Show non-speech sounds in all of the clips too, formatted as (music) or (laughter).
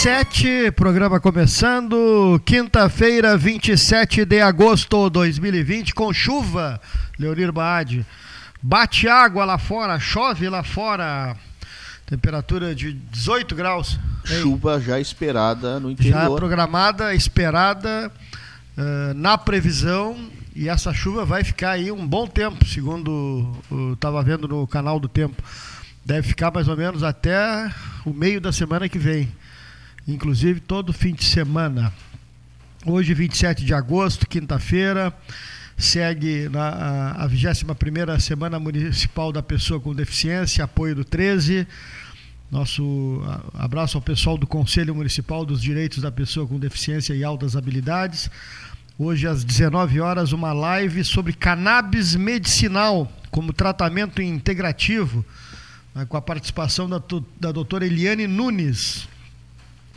13 e 7, programa começando, quinta-feira, 27 de agosto de 2020, com chuva, Leonir Baade. Bate água lá fora, chove lá fora, temperatura de 18 graus. Chuva já esperada no interior. Já programada, esperada, uh, na previsão, e essa chuva vai ficar aí um bom tempo, segundo estava vendo no canal do Tempo. Deve ficar mais ou menos até o meio da semana que vem. Inclusive todo fim de semana. Hoje, 27 de agosto, quinta-feira, segue na, a, a 21 Semana Municipal da Pessoa com Deficiência, apoio do 13. Nosso abraço ao pessoal do Conselho Municipal dos Direitos da Pessoa com Deficiência e Altas Habilidades. Hoje, às 19 horas, uma live sobre cannabis medicinal como tratamento integrativo né, com a participação da, da doutora Eliane Nunes,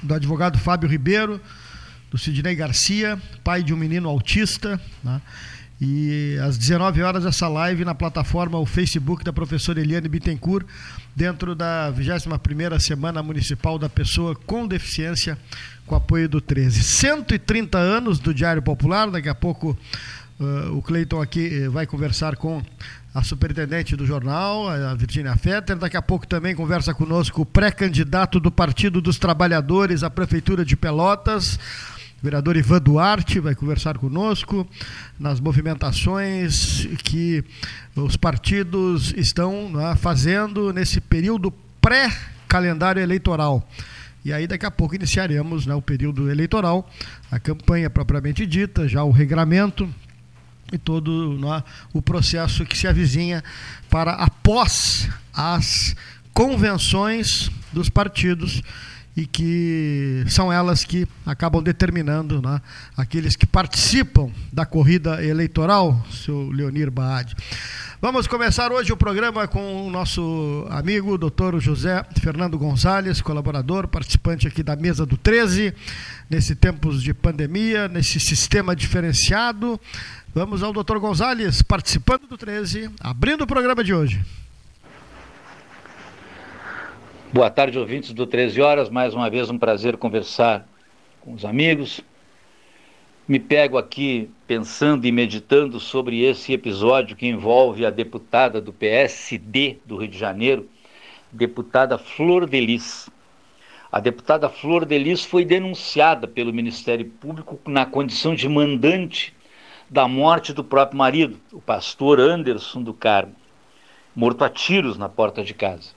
do advogado Fábio Ribeiro, do Sidney Garcia, pai de um menino autista. Né? E às 19 horas essa live na plataforma o Facebook da professora Eliane Bittencourt, dentro da 21ª Semana Municipal da Pessoa com Deficiência, com apoio do 13. 130 anos do Diário Popular, daqui a pouco uh, o Cleiton aqui uh, vai conversar com a superintendente do jornal, a Virginia Fetter. Daqui a pouco também conversa conosco o pré-candidato do Partido dos Trabalhadores à Prefeitura de Pelotas, o vereador Ivan Duarte, vai conversar conosco nas movimentações que os partidos estão né, fazendo nesse período pré-calendário eleitoral. E aí daqui a pouco iniciaremos né, o período eleitoral, a campanha propriamente dita, já o regramento e todo né, o processo que se avizinha para após as convenções dos partidos e que são elas que acabam determinando né, aqueles que participam da corrida eleitoral, seu Leonir Baade. Vamos começar hoje o programa com o nosso amigo, doutor José Fernando Gonzalez, colaborador, participante aqui da mesa do 13, nesse tempos de pandemia, nesse sistema diferenciado. Vamos ao doutor Gonzalez, participando do 13, abrindo o programa de hoje. Boa tarde, ouvintes do 13 Horas. Mais uma vez um prazer conversar com os amigos. Me pego aqui pensando e meditando sobre esse episódio que envolve a deputada do PSD do Rio de Janeiro, deputada Flor Delis. A deputada Flor Delis foi denunciada pelo Ministério Público na condição de mandante da morte do próprio marido, o pastor Anderson do Carmo, morto a tiros na porta de casa.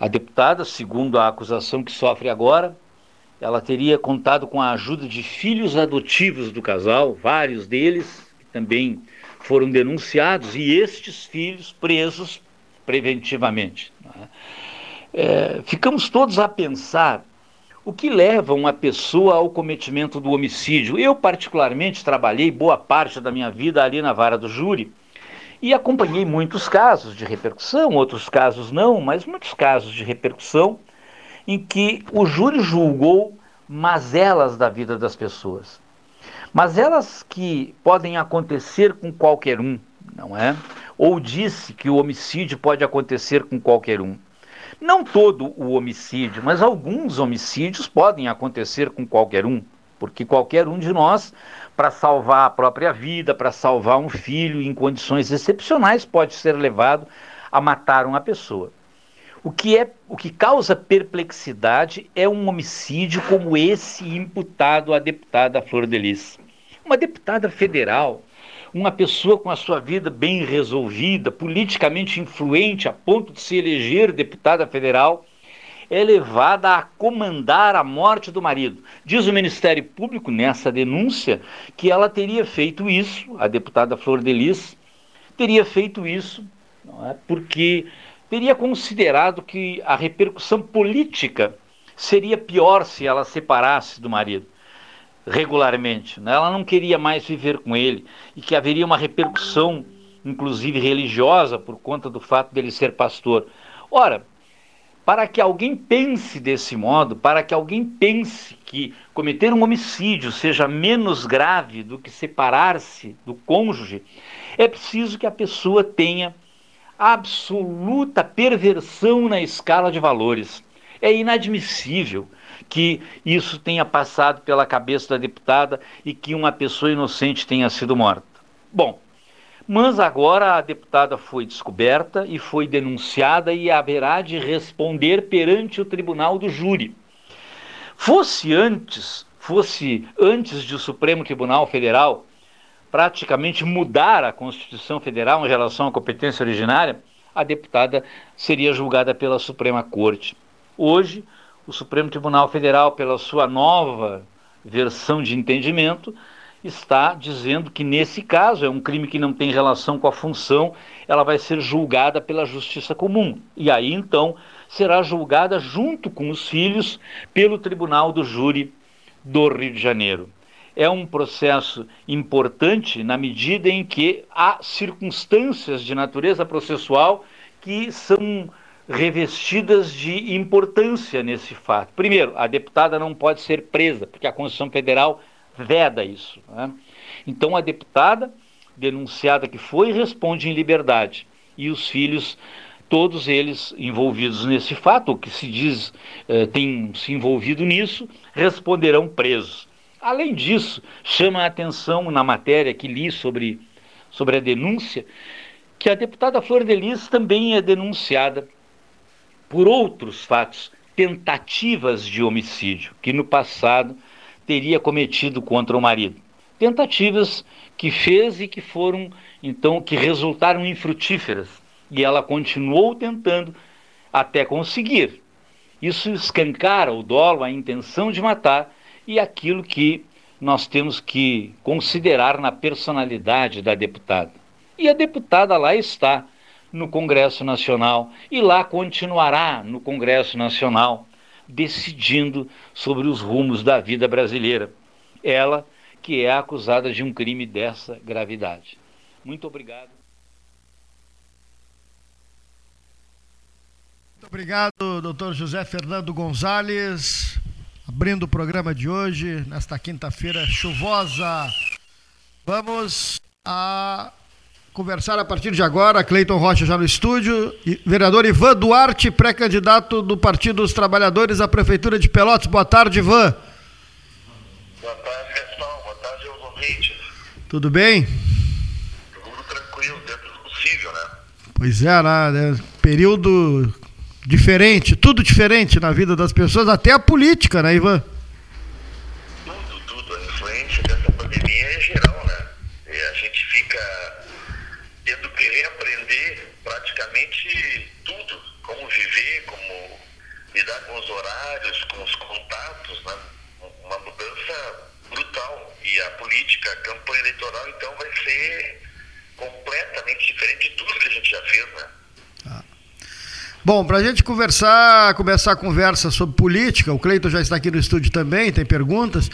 A deputada, segundo a acusação que sofre agora, ela teria contado com a ajuda de filhos adotivos do casal, vários deles que também foram denunciados e estes filhos presos preventivamente. Né? É, ficamos todos a pensar o que leva uma pessoa ao cometimento do homicídio? Eu, particularmente, trabalhei boa parte da minha vida ali na vara do júri e acompanhei muitos casos de repercussão, outros casos não, mas muitos casos de repercussão em que o júri julgou mazelas da vida das pessoas. Mazelas que podem acontecer com qualquer um, não é? Ou disse que o homicídio pode acontecer com qualquer um. Não todo o homicídio, mas alguns homicídios podem acontecer com qualquer um, porque qualquer um de nós, para salvar a própria vida, para salvar um filho em condições excepcionais, pode ser levado a matar uma pessoa. O que é o que causa perplexidade é um homicídio como esse imputado à deputada Flor Delis. Uma deputada federal uma pessoa com a sua vida bem resolvida, politicamente influente a ponto de se eleger deputada federal, é levada a comandar a morte do marido. Diz o Ministério Público nessa denúncia que ela teria feito isso, a deputada Flor Delis teria feito isso, é? porque teria considerado que a repercussão política seria pior se ela separasse do marido regularmente. Né? Ela não queria mais viver com ele e que haveria uma repercussão, inclusive religiosa, por conta do fato dele ser pastor. Ora, para que alguém pense desse modo, para que alguém pense que cometer um homicídio seja menos grave do que separar-se do cônjuge, é preciso que a pessoa tenha absoluta perversão na escala de valores. É inadmissível que isso tenha passado pela cabeça da deputada e que uma pessoa inocente tenha sido morta. Bom, mas agora a deputada foi descoberta e foi denunciada e haverá de responder perante o tribunal do júri. Fosse antes, fosse antes de o Supremo Tribunal Federal praticamente mudar a Constituição Federal em relação à competência originária, a deputada seria julgada pela Suprema Corte. Hoje, o Supremo Tribunal Federal, pela sua nova versão de entendimento, está dizendo que nesse caso é um crime que não tem relação com a função, ela vai ser julgada pela justiça comum. E aí então será julgada junto com os filhos pelo Tribunal do Júri do Rio de Janeiro. É um processo importante na medida em que há circunstâncias de natureza processual que são revestidas de importância nesse fato. Primeiro, a deputada não pode ser presa, porque a Constituição Federal veda isso. Né? Então, a deputada denunciada que foi responde em liberdade e os filhos, todos eles envolvidos nesse fato, ou que se diz eh, tem se envolvido nisso, responderão presos. Além disso, chama a atenção na matéria que li sobre, sobre a denúncia que a deputada Flor de Lis também é denunciada por outros fatos, tentativas de homicídio, que no passado teria cometido contra o marido. Tentativas que fez e que foram, então, que resultaram infrutíferas. E ela continuou tentando até conseguir. Isso escancara o dolo, a intenção de matar e aquilo que nós temos que considerar na personalidade da deputada. E a deputada lá está, no Congresso Nacional e lá continuará no Congresso Nacional, decidindo sobre os rumos da vida brasileira. Ela que é acusada de um crime dessa gravidade. Muito obrigado. Muito obrigado, doutor José Fernando Gonzalez, abrindo o programa de hoje, nesta quinta-feira chuvosa. Vamos a conversar a partir de agora, Cleiton Rocha já no estúdio, vereador Ivan Duarte, pré-candidato do Partido dos Trabalhadores à Prefeitura de Pelotas. Boa tarde, Ivan. Boa tarde, Gastão. Boa tarde aos ouvintes. Tudo bem? Tudo tranquilo, dentro do possível, né? Pois é, né? período diferente, tudo diferente na vida das pessoas, até a política, né, Ivan? Tudo, tudo. A influência dessa pandemia é geral, né? E a gente fica tendo que reaprender praticamente tudo, como viver, como lidar com os horários, com os contatos, né? uma mudança brutal. E a política, a campanha eleitoral, então, vai ser completamente diferente de tudo que a gente já fez, né? Ah. Bom, para a gente conversar, começar a conversa sobre política, o Cleiton já está aqui no estúdio também, tem perguntas.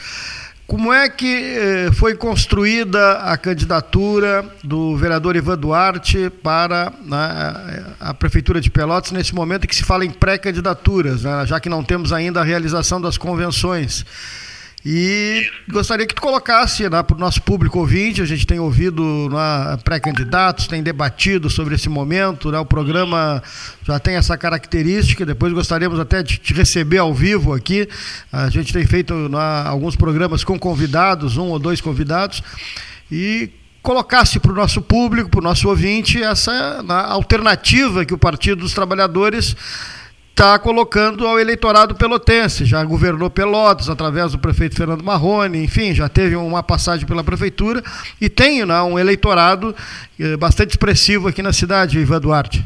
Como é que eh, foi construída a candidatura do vereador Ivan Duarte para né, a Prefeitura de Pelotas nesse momento que se fala em pré-candidaturas, né, já que não temos ainda a realização das convenções? E gostaria que tu colocasse né, para o nosso público ouvinte, a gente tem ouvido né, pré-candidatos, tem debatido sobre esse momento, né, o programa já tem essa característica, depois gostaríamos até de te receber ao vivo aqui, a gente tem feito né, alguns programas com convidados, um ou dois convidados, e colocasse para o nosso público, para o nosso ouvinte, essa né, alternativa que o Partido dos Trabalhadores está colocando ao eleitorado pelotense. Já governou Pelotas através do prefeito Fernando Marrone, enfim, já teve uma passagem pela prefeitura e tem né, um eleitorado eh, bastante expressivo aqui na cidade, Ivan Duarte.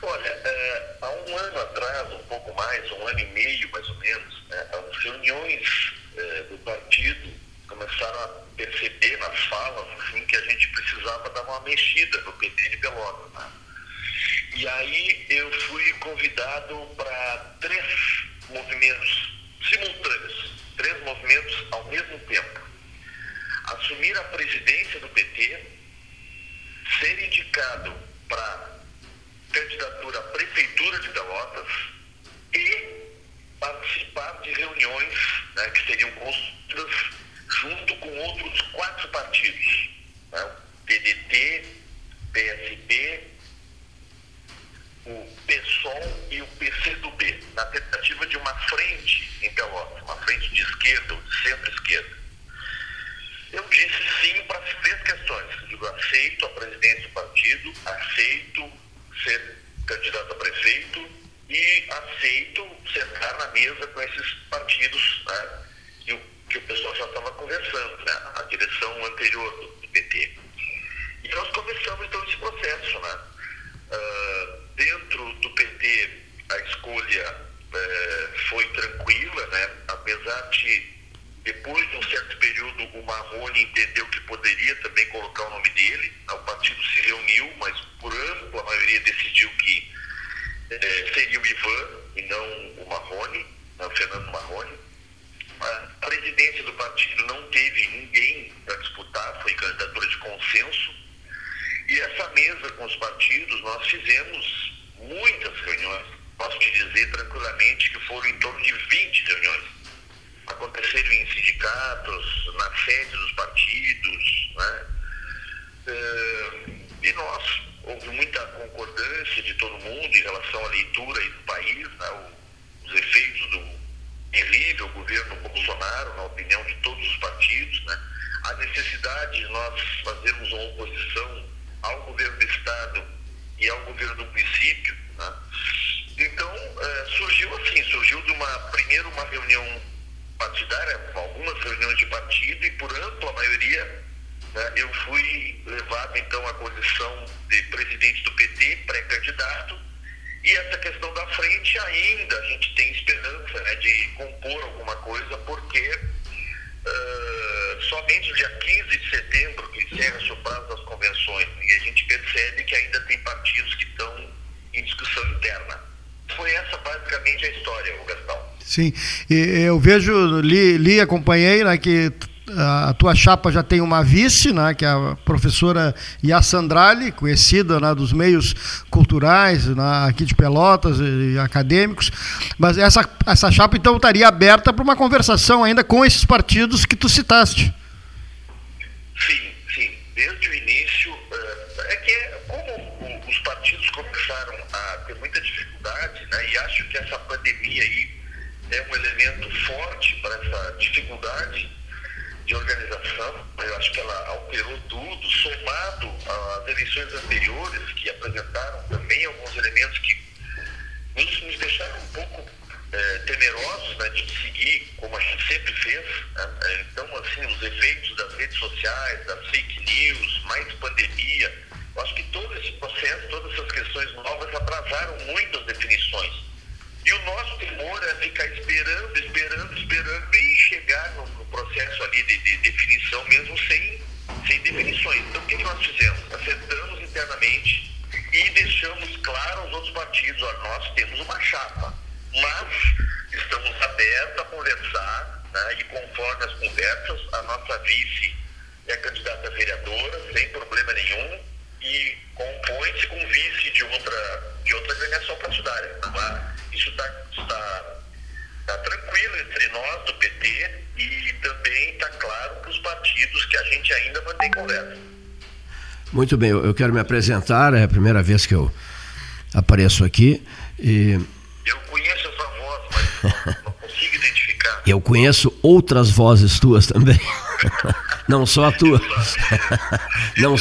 Olha, é, há um ano atrás, um pouco mais, um ano e meio mais ou menos, né, as reuniões é, do partido começaram a perceber nas falas assim, que a gente precisava dar uma mexida no PT de Pelotas. Né? E aí eu fui convidado para três movimentos simultâneos, três movimentos ao mesmo tempo. Assumir a presidência do PT, ser indicado para candidatura à prefeitura de Pelotas e participar de reuniões né, que seriam construídas junto com outros quatro partidos, né, PDT, PSB, o PSOL e o PCdoB, na tentativa de uma frente em Pelotas, uma frente de esquerda, de centro-esquerda. Eu disse sim para as três questões. Eu digo, aceito a presidência do partido, aceito ser candidato a prefeito e aceito sentar na mesa com esses partidos né, que, o, que o pessoal já estava conversando, né, a direção anterior do PT. E nós começamos então esse processo. Né, uh, dentro do PT a escolha uh, foi tranquila, né? Apesar de depois de um certo período, o Marrone entendeu que poderia também colocar o nome dele. O partido se reuniu, mas por ampla maioria decidiu que eh, seria o Ivan e não o Marrone, o Fernando Marrone. A presidência do partido não teve ninguém para disputar, foi candidatura de consenso. E essa mesa com os partidos, nós fizemos muitas reuniões. Posso te dizer tranquilamente que foram em torno de 20 reuniões aconteceram em sindicatos, na sede dos partidos, né? Eh, e nós, houve muita concordância de todo mundo em relação à leitura do país, né? os efeitos do terrível governo Bolsonaro, na opinião de todos os partidos, né? a necessidade de nós fazermos uma oposição ao governo do Estado e ao governo do município. Né? Então, eh, surgiu assim, surgiu de uma, primeiro uma reunião partidária, algumas reuniões de partido e por ampla maioria né, eu fui levado então à condição de presidente do PT, pré-candidato, e essa questão da frente ainda a gente tem esperança né, de compor alguma coisa, porque uh, somente no dia 15 de setembro que encerra-se o prazo das convenções, e a gente percebe que ainda tem partidos que estão em discussão interna. Foi essa basicamente a história, o Gastão. Sim, e eu vejo, li, li acompanhei né, que a tua chapa já tem uma vice, né, que é a professora Yassandrali, conhecida né, dos meios culturais né, aqui de Pelotas e acadêmicos, mas essa, essa chapa então estaria aberta para uma conversação ainda com esses partidos que tu citaste. Sim, sim. Desde o início, eh, é que como os partidos começaram a ter muita dificuldade, né, e acho que essa pandemia aí é um elemento forte para essa dificuldade de organização. Eu acho que ela alterou tudo, somado às eleições anteriores, que apresentaram também alguns elementos que nos, nos deixaram um pouco é, temerosos né, de seguir como a gente sempre fez. Né? Então, assim, os efeitos das redes sociais, das fake news, mais pandemia, eu acho que todo esse processo, todas essas questões novas atrasaram muito as definições. E o nosso temor é ficar esperando, esperando, esperando e chegar no, no processo ali de, de, definição mesmo sem, sem definições. Então o que, que nós fizemos? Acertamos internamente e deixamos claro aos outros partidos, ó, nós temos uma chapa, mas estamos abertos a conversar né, e conforme as conversas, a nossa vice é candidata a vereadora, sem mantém conversa. Muito bem, eu quero me apresentar, é a primeira vez que eu apareço aqui. E... Eu conheço essa voz, mas não (laughs) consigo identificar. Eu conheço outras vozes tuas também. (laughs) Não só a tua. (laughs) Não,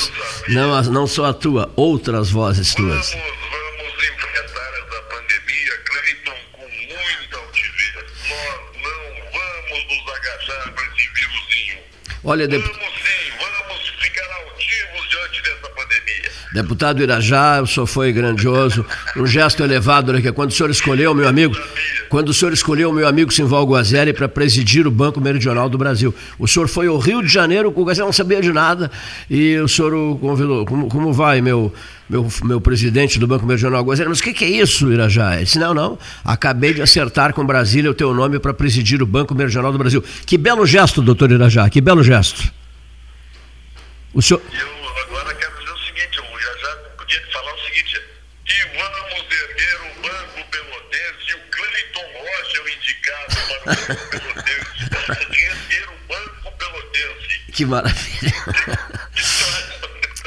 não, não só a tua, outras vozes tuas. Vamos, vamos enfrentar essa pandemia, Cleiton, com muita altivez. Nós não vamos nos agachar para esse vírusinho. Olha, vamos Deputado Irajá, o senhor foi grandioso, um gesto elevado, né, quando o senhor escolheu, meu amigo, quando o senhor escolheu meu amigo Simval Guazeri para presidir o Banco Meridional do Brasil. O senhor foi ao Rio de Janeiro, o Guazeri não sabia de nada, e o senhor o convidou. Como, como vai, meu, meu, meu presidente do Banco Meridional Guazeri? Mas o que, que, é isso, Irajá? Ele disse, não, não, acabei de acertar com Brasília o teu nome para presidir o Banco Meridional do Brasil. Que belo gesto, doutor Irajá, que belo gesto. O senhor... seguinte, e vamos erguer o Banco Pelotense, e o Cleiton Rocha é o indicado para o Banco Pelotense, erguer o Banco Pelotense. Que maravilha.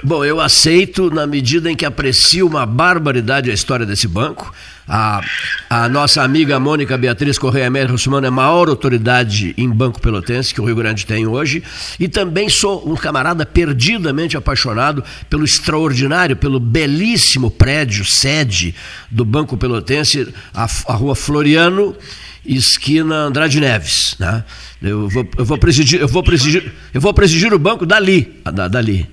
Bom, eu aceito na medida em que aprecio uma barbaridade a história desse banco. A, a nossa amiga Mônica Beatriz Correia Média Russumano é a maior autoridade em Banco Pelotense que o Rio Grande tem hoje. E também sou um camarada perdidamente apaixonado pelo extraordinário, pelo belíssimo prédio, sede do Banco Pelotense, a, a rua Floriano, esquina Andrade Neves. Né? Eu, vou, eu, vou presidir, eu, vou presidir, eu vou presidir o banco dali. Da, dali.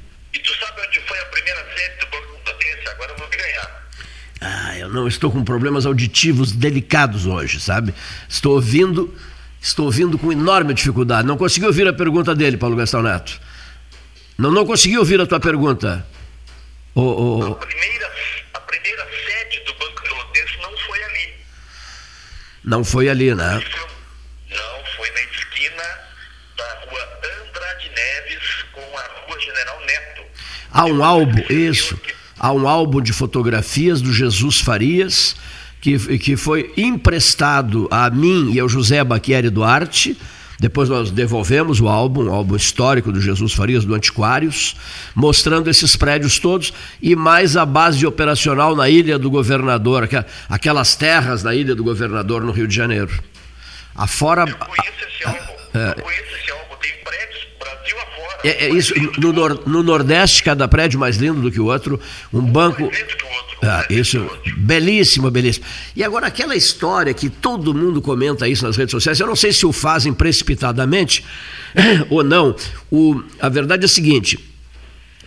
Não estou com problemas auditivos delicados hoje, sabe? Estou ouvindo, estou ouvindo com enorme dificuldade. Não consegui ouvir a pergunta dele, Paulo Gastão Neto. Não, não consegui ouvir a tua pergunta. O, o... A, primeira, a primeira sede do Banco Pelotense não foi ali. Não foi ali, né? Não, foi na esquina da rua Andrade Neves com a rua General Neto. Há um álbum, isso. Há um álbum de fotografias do Jesus Farias, que, que foi emprestado a mim e ao José Baquieri Duarte depois nós devolvemos o álbum, o álbum histórico do Jesus Farias, do Antiquários, mostrando esses prédios todos e mais a base operacional na Ilha do Governador, aquelas terras na Ilha do Governador, no Rio de Janeiro. Afora. Eu conheço esse álbum. É, eu conheço esse álbum, É, é isso, no, nor, no Nordeste, cada prédio mais lindo do que o outro, um banco. Ah, isso, belíssimo, belíssimo. E agora, aquela história que todo mundo comenta isso nas redes sociais, eu não sei se o fazem precipitadamente (laughs) ou não. O, a verdade é a seguinte: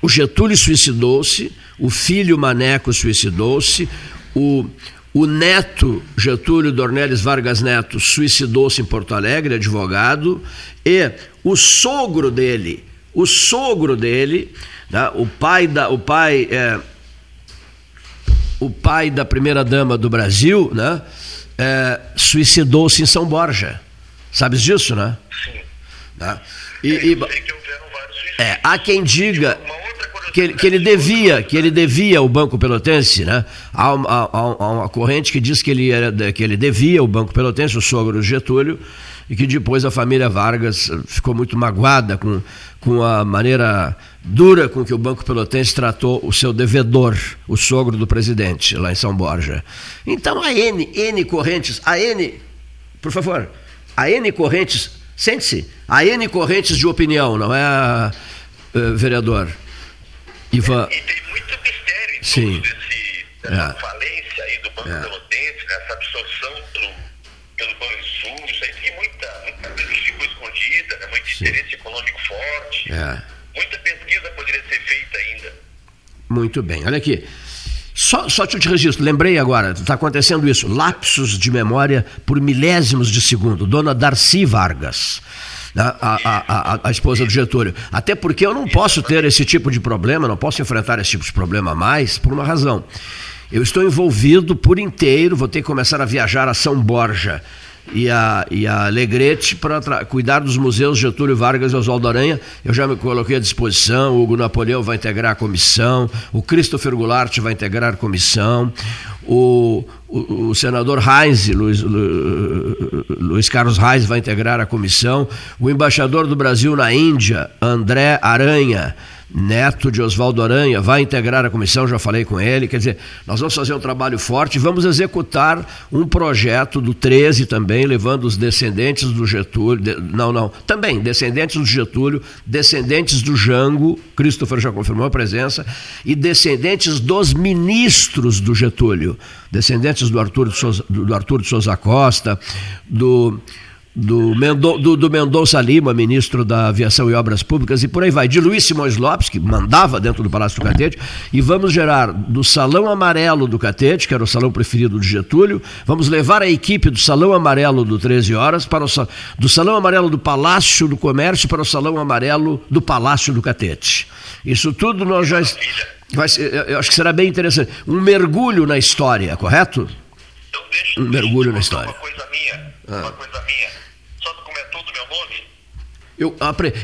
o Getúlio suicidou-se, o filho Maneco suicidou-se, o, o neto Getúlio Dornelles Vargas Neto suicidou-se em Porto Alegre, advogado, e o sogro dele, o sogro dele, né, o pai da. O pai, é, o pai da primeira dama do Brasil, né, é, suicidou-se em São Borja. Sabes disso, né? Sim. Né? E, é, e, é, há quem diga que ele, que ele devia, que ele devia o Banco Pelotense, né? Há uma, há uma corrente que diz que ele, era, que ele devia o Banco Pelotense, o sogro Getúlio, e que depois a família Vargas ficou muito magoada com, com a maneira dura com que o Banco Pelotense tratou o seu devedor, o sogro do presidente, lá em São Borja. Então a N, N correntes, a N, por favor, a N correntes, sente-se, a N correntes de opinião, não é, uh, vereador? Ivan. E tem muito mistério em Sim. Desse, dessa é. falência aí do Banco é. Pelotense, nessa absorção Sim. interesse econômico forte. É. Muita pesquisa poderia ser feita ainda. Muito bem, olha aqui. Só, só te registro, lembrei agora, está acontecendo isso, lapsos de memória por milésimos de segundo. Dona Darcy Vargas, né, a, a, a, a, esposa do Getúlio. Até porque eu não posso ter esse tipo de problema, não posso enfrentar esse tipo de problema mais, por uma razão. Eu estou envolvido por inteiro, vou ter que começar a viajar a São Borja e a, e a Alegrete para cuidar dos museus Getúlio Vargas e Oswaldo Aranha. Eu já me coloquei à disposição. O Hugo Napoleão vai integrar a comissão, o Christopher Goulart vai integrar a comissão, o, o, o senador Heinz, Luiz, Luiz Carlos Reis, vai integrar a comissão, o embaixador do Brasil na Índia, André Aranha neto de Oswaldo Aranha, vai integrar a comissão, já falei com ele. Quer dizer, nós vamos fazer um trabalho forte, vamos executar um projeto do 13 também, levando os descendentes do Getúlio, de, não, não, também descendentes do Getúlio, descendentes do Jango, Christopher já confirmou a presença, e descendentes dos ministros do Getúlio, descendentes do Arthur de Souza, do Arthur de Souza Costa, do do, Mendo, do, do, Mendonça Lima, ministro da Aviação e Obras Públicas, e por aí vai, de Luiz Simões Lopes, que mandava dentro do Palácio do Catete, e vamos gerar do Salão Amarelo do Catete, que era o salão preferido de Getúlio, vamos levar a equipe do Salão Amarelo do 13 Horas, para o, do Salão Amarelo do Palácio do Comércio para o Salão Amarelo do Palácio do Catete. Isso tudo nós já. Vai ser, eu acho que será bem interessante. Um mergulho na história, correto? Então deixa, um mergulho na história. Uma coisa minha, ah. uma coisa minha. Eu,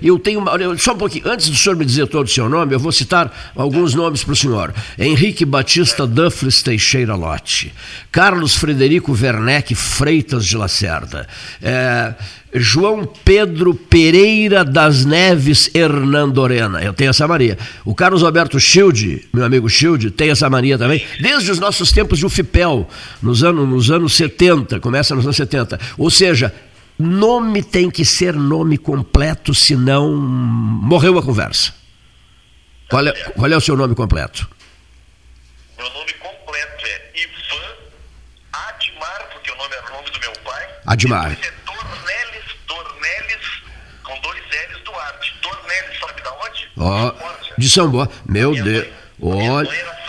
eu tenho uma, só um pouquinho, antes do senhor me dizer todo o seu nome, eu vou citar alguns nomes para o senhor. Henrique Batista Duffles Teixeira Lote, Carlos Frederico Werneck Freitas de Lacerda, é, João Pedro Pereira das Neves Hernandorena, eu tenho essa Maria. O Carlos Alberto Schilde, meu amigo Schilde, tem essa Maria também, desde os nossos tempos de UFIPEL, nos anos, nos anos 70, começa nos anos 70. Ou seja, Nome tem que ser nome completo, senão morreu a conversa. Qual é, qual é o seu nome completo? Meu nome completo é Ivan Admar, porque o nome é o nome do meu pai. Admar. Depois é Dornelis, Dornelis, com dois L's Duarte. Dornelis, sabe da onde? Ó, oh, de São Boa. Meu Deus. Olha.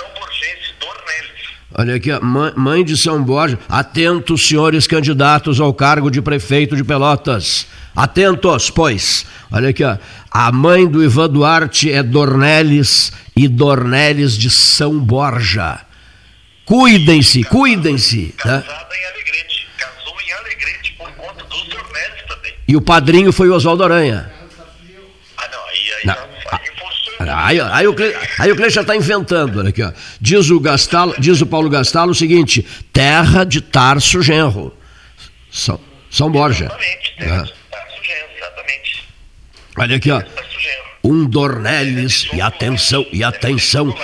Olha aqui, mãe de São Borja. Atentos, senhores candidatos ao cargo de prefeito de Pelotas. Atentos, pois. Olha aqui, ó. A mãe do Ivan Duarte é Dornelles e Dornelles de São Borja. Cuidem-se, cuidem-se. Né? Casada em Alegrete. Casou em Alegrete por conta dos Dornelles também. E o padrinho foi o Oswaldo Aranha. Ah, não, aí, aí, não. Aí, aí, o, aí o Cleiton está inventando, olha aqui, ó. Diz o, Gastalo, diz o Paulo Gastalo o seguinte: terra de Tarso Genro. São, São Borja. Exatamente, terra de Tarso Genro, exatamente. Olha aqui, ó. Um Dornelles, e atenção, e atenção,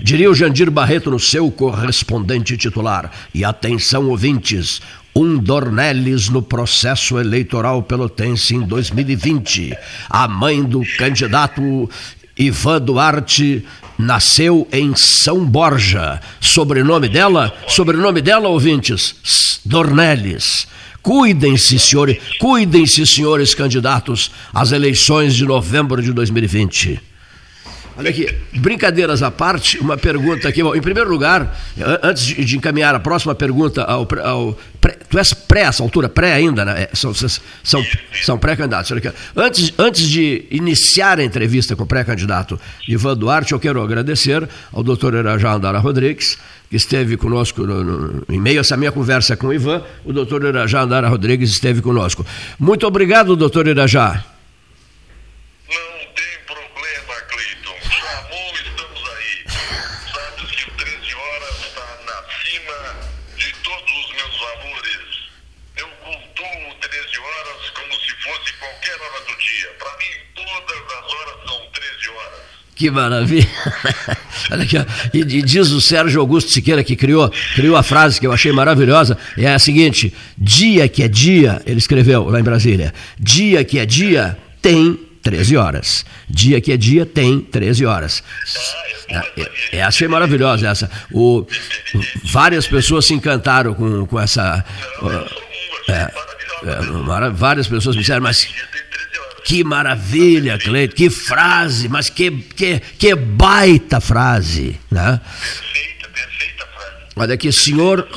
diria o Jandir Barreto no seu correspondente titular. E atenção, ouvintes, um Dornelles no processo eleitoral pelotense em 2020. A mãe do candidato Ivan Duarte nasceu em São Borja. Sobrenome dela? Sobrenome dela, ouvintes? Dornelles. Cuidem-se, senhores, cuidem-se, senhores candidatos às eleições de novembro de 2020. Olha aqui, brincadeiras à parte, uma pergunta aqui. Bom, em primeiro lugar, antes de encaminhar a próxima pergunta ao. ao pré, tu és pré essa altura, pré ainda, né? É, são, são, são pré-candidatos. Antes, antes de iniciar a entrevista com o pré-candidato Ivan Duarte, eu quero agradecer ao doutor Irajá Andara Rodrigues, que esteve conosco no, no, em meio a essa minha conversa com o Ivan, o doutor Irajá Andara Rodrigues esteve conosco. Muito obrigado, doutor Irajá. Que maravilha! (laughs) Olha aqui, e, e, diz o Sérgio Augusto Siqueira que criou, criou a frase que eu achei maravilhosa, é a seguinte: dia que é dia, ele escreveu lá em Brasília, dia que é dia tem 13 horas. Dia que é dia tem 13 horas. É, é, achei maravilhosa essa. O, várias pessoas se encantaram com, com essa. É, é, várias pessoas me disseram, mas que maravilha, Cleito, que frase, mas que, que, que baita frase. Né? Perfeita, perfeita frase. Olha aqui, senhor,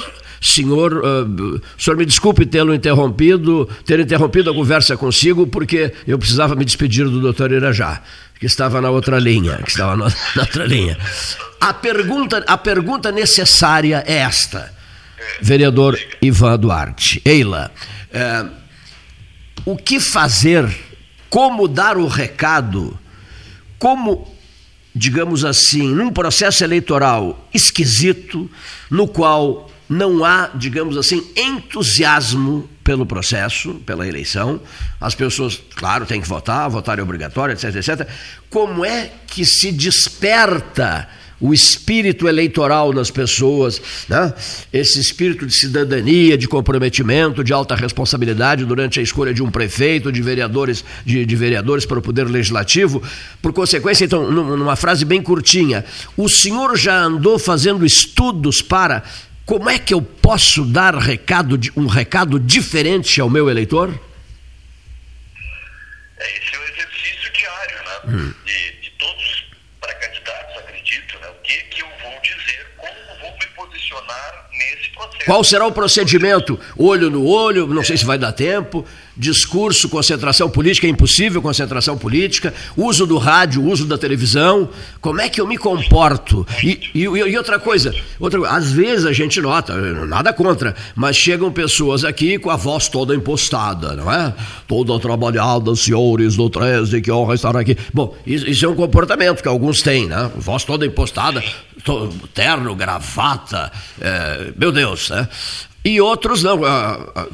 senhor, uh, senhor me desculpe tê-lo interrompido, ter interrompido a conversa consigo, porque eu precisava me despedir do doutor Irajá, que estava na outra linha, que estava na, na outra linha. A pergunta, a pergunta necessária é esta, vereador Ivan Duarte. Eila, uh, o que fazer como dar o recado, como, digamos assim, num processo eleitoral esquisito, no qual não há, digamos assim, entusiasmo pelo processo, pela eleição. As pessoas, claro, têm que votar, votar é obrigatório, etc, etc. Como é que se desperta o espírito eleitoral nas pessoas, né? esse espírito de cidadania, de comprometimento, de alta responsabilidade durante a escolha de um prefeito, de vereadores, de, de vereadores para o poder legislativo. Por consequência, então, numa frase bem curtinha, o senhor já andou fazendo estudos para como é que eu posso dar recado, um recado diferente ao meu eleitor? É, esse é o exercício diário, né? Hum. De Qual será o procedimento? Olho no olho, não sei se vai dar tempo. Discurso, concentração política, é impossível concentração política. Uso do rádio, uso da televisão. Como é que eu me comporto? E, e, e outra coisa, outra, às vezes a gente nota, nada contra, mas chegam pessoas aqui com a voz toda impostada, não é? Toda trabalhada, senhores do 13, que honra estar aqui. Bom, isso, isso é um comportamento que alguns têm, né? Voz toda impostada terno, gravata, é, meu Deus, né? E outros não,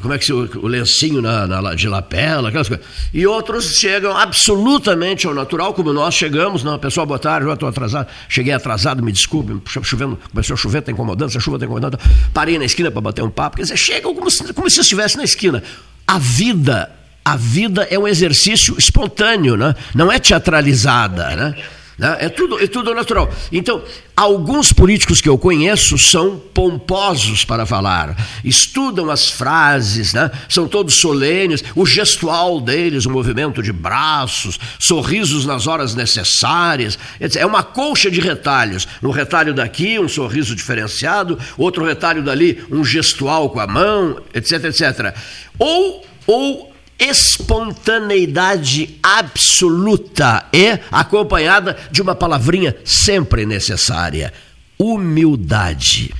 como é que se o, lencinho na, na, de lapela, aquelas coisas. E outros chegam absolutamente ao natural, como nós chegamos, não, pessoal, boa tarde, eu estou atrasado, cheguei atrasado, me desculpe, chovendo, começou a chover, está incomodando, essa chuva está incomodando, parei na esquina para bater um papo, quer dizer, chegam como se, como se estivesse na esquina. A vida, a vida é um exercício espontâneo, né? não é teatralizada, né? Né? É, tudo, é tudo natural. Então, alguns políticos que eu conheço são pomposos para falar, estudam as frases, né? são todos solenes, o gestual deles, o movimento de braços, sorrisos nas horas necessárias. É uma colcha de retalhos. Um retalho daqui, um sorriso diferenciado, outro retalho dali, um gestual com a mão, etc, etc. Ou, ou espontaneidade absoluta e acompanhada de uma palavrinha sempre necessária: humildade.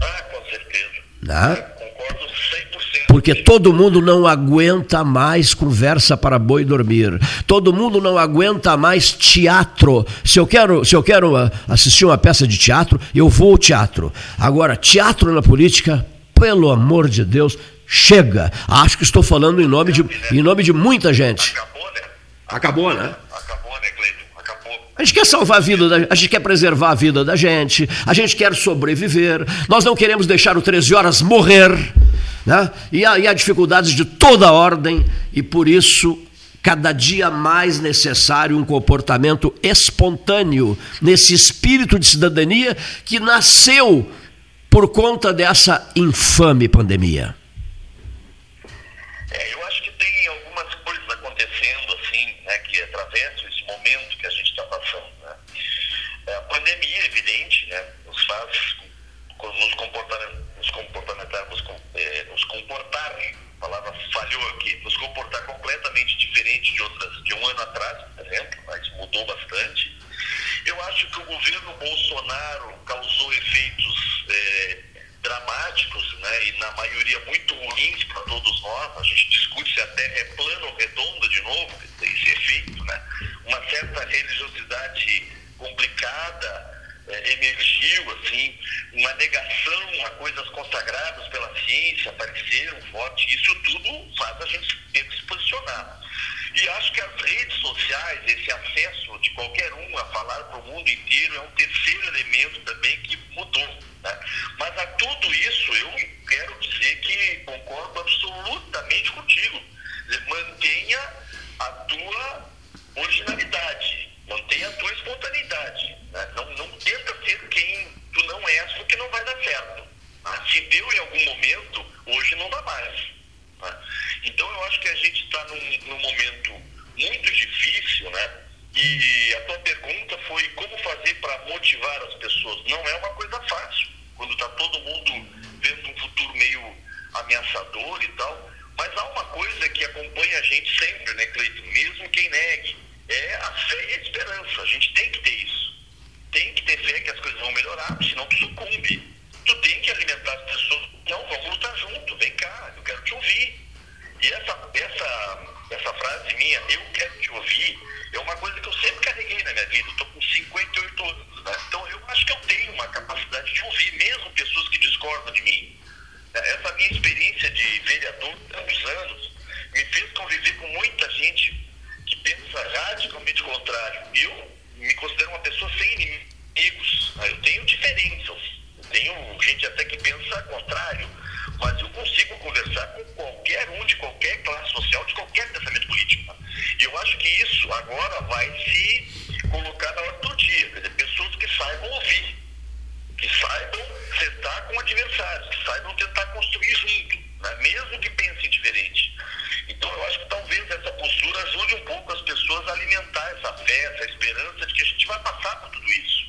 Ah, com certeza. Né? Concordo 100%. Porque todo mundo não aguenta mais conversa para boi dormir. Todo mundo não aguenta mais teatro. Se eu quero, se eu quero ah, assistir uma peça de teatro, eu vou ao teatro. Agora, teatro na política, pelo amor de Deus, chega. Acho que estou falando em nome de, em nome de muita gente. Acabou, né? Acabou, né? Acabou, né, Cleiton? Acabou. A gente quer salvar a vida, da, a gente quer preservar a vida da gente, a gente quer sobreviver, nós não queremos deixar o 13 horas morrer, né? e, há, e há dificuldades de toda ordem, e por isso cada dia mais necessário um comportamento espontâneo, nesse espírito de cidadania que nasceu por conta dessa infame pandemia. É, eu acho que tem algumas coisas acontecendo, assim, né, que atravessam esse momento que a gente está passando. Né? É, a pandemia, é evidente, né, nos faz nos comportar, nos comportamentarmos, é, nos comportar, palavra falhou aqui, nos comportar completamente diferente de outras, de um ano atrás, por exemplo, mas mudou bastante. Eu acho que o governo Bolsonaro causou efeitos é, dramáticos, né, e na maioria muito ruins para todos nós. A gente discute se a Terra é plana ou redonda de novo, esse efeito, né? Uma certa religiosidade complicada é, emergiu, assim, uma negação a coisas consagradas pela ciência apareceram forte. Isso tudo faz a gente ter que se posicionar. E acho que as redes sociais, esse acesso de qualquer um a falar para o mundo inteiro, é um terceiro elemento também que mudou. Né? Mas a tudo isso eu quero dizer que concordo absolutamente contigo. Mantenha a tua originalidade, mantenha a tua espontaneidade. Né? Não, não tenta ser quem tu não és, porque não vai dar certo. Se deu em algum momento, hoje não dá mais. Né? Então eu acho que a gente está num, num momento muito difícil, né? E a tua pergunta foi como fazer para motivar as pessoas. Não é uma coisa fácil, quando está todo mundo vendo um futuro meio ameaçador e tal. Mas há uma coisa que acompanha a gente sempre, né, Cleiton? Mesmo quem negue, é a fé e a esperança. A gente tem que ter isso. Tem que ter fé que as coisas vão melhorar, senão tu sucumbe. Tu tem que alimentar as pessoas. Não, vamos lutar junto, vem cá, eu quero te ouvir. E essa, essa, essa frase minha, eu quero te ouvir, é uma coisa que eu sempre carreguei na minha vida. Estou com 58 anos. Né? Então eu acho que eu tenho uma capacidade de ouvir mesmo pessoas que discordam de mim. Essa minha experiência de vereador tantos anos me fez conviver com muita gente que pensa radicalmente contrário. Eu me considero uma pessoa sem inimigos. Né? Eu tenho diferenças. Tenho gente até que pensa contrário. Mas eu consigo conversar com qualquer um de qualquer classe social, de qualquer pensamento político. E eu acho que isso agora vai se colocar na hora do dia. Quer dizer, pessoas que saibam ouvir, que saibam sentar com adversários, que saibam tentar construir junto, né? mesmo que pensem diferente. Então eu acho que talvez essa postura ajude um pouco as pessoas a alimentar essa fé, essa esperança de que a gente vai passar por tudo isso.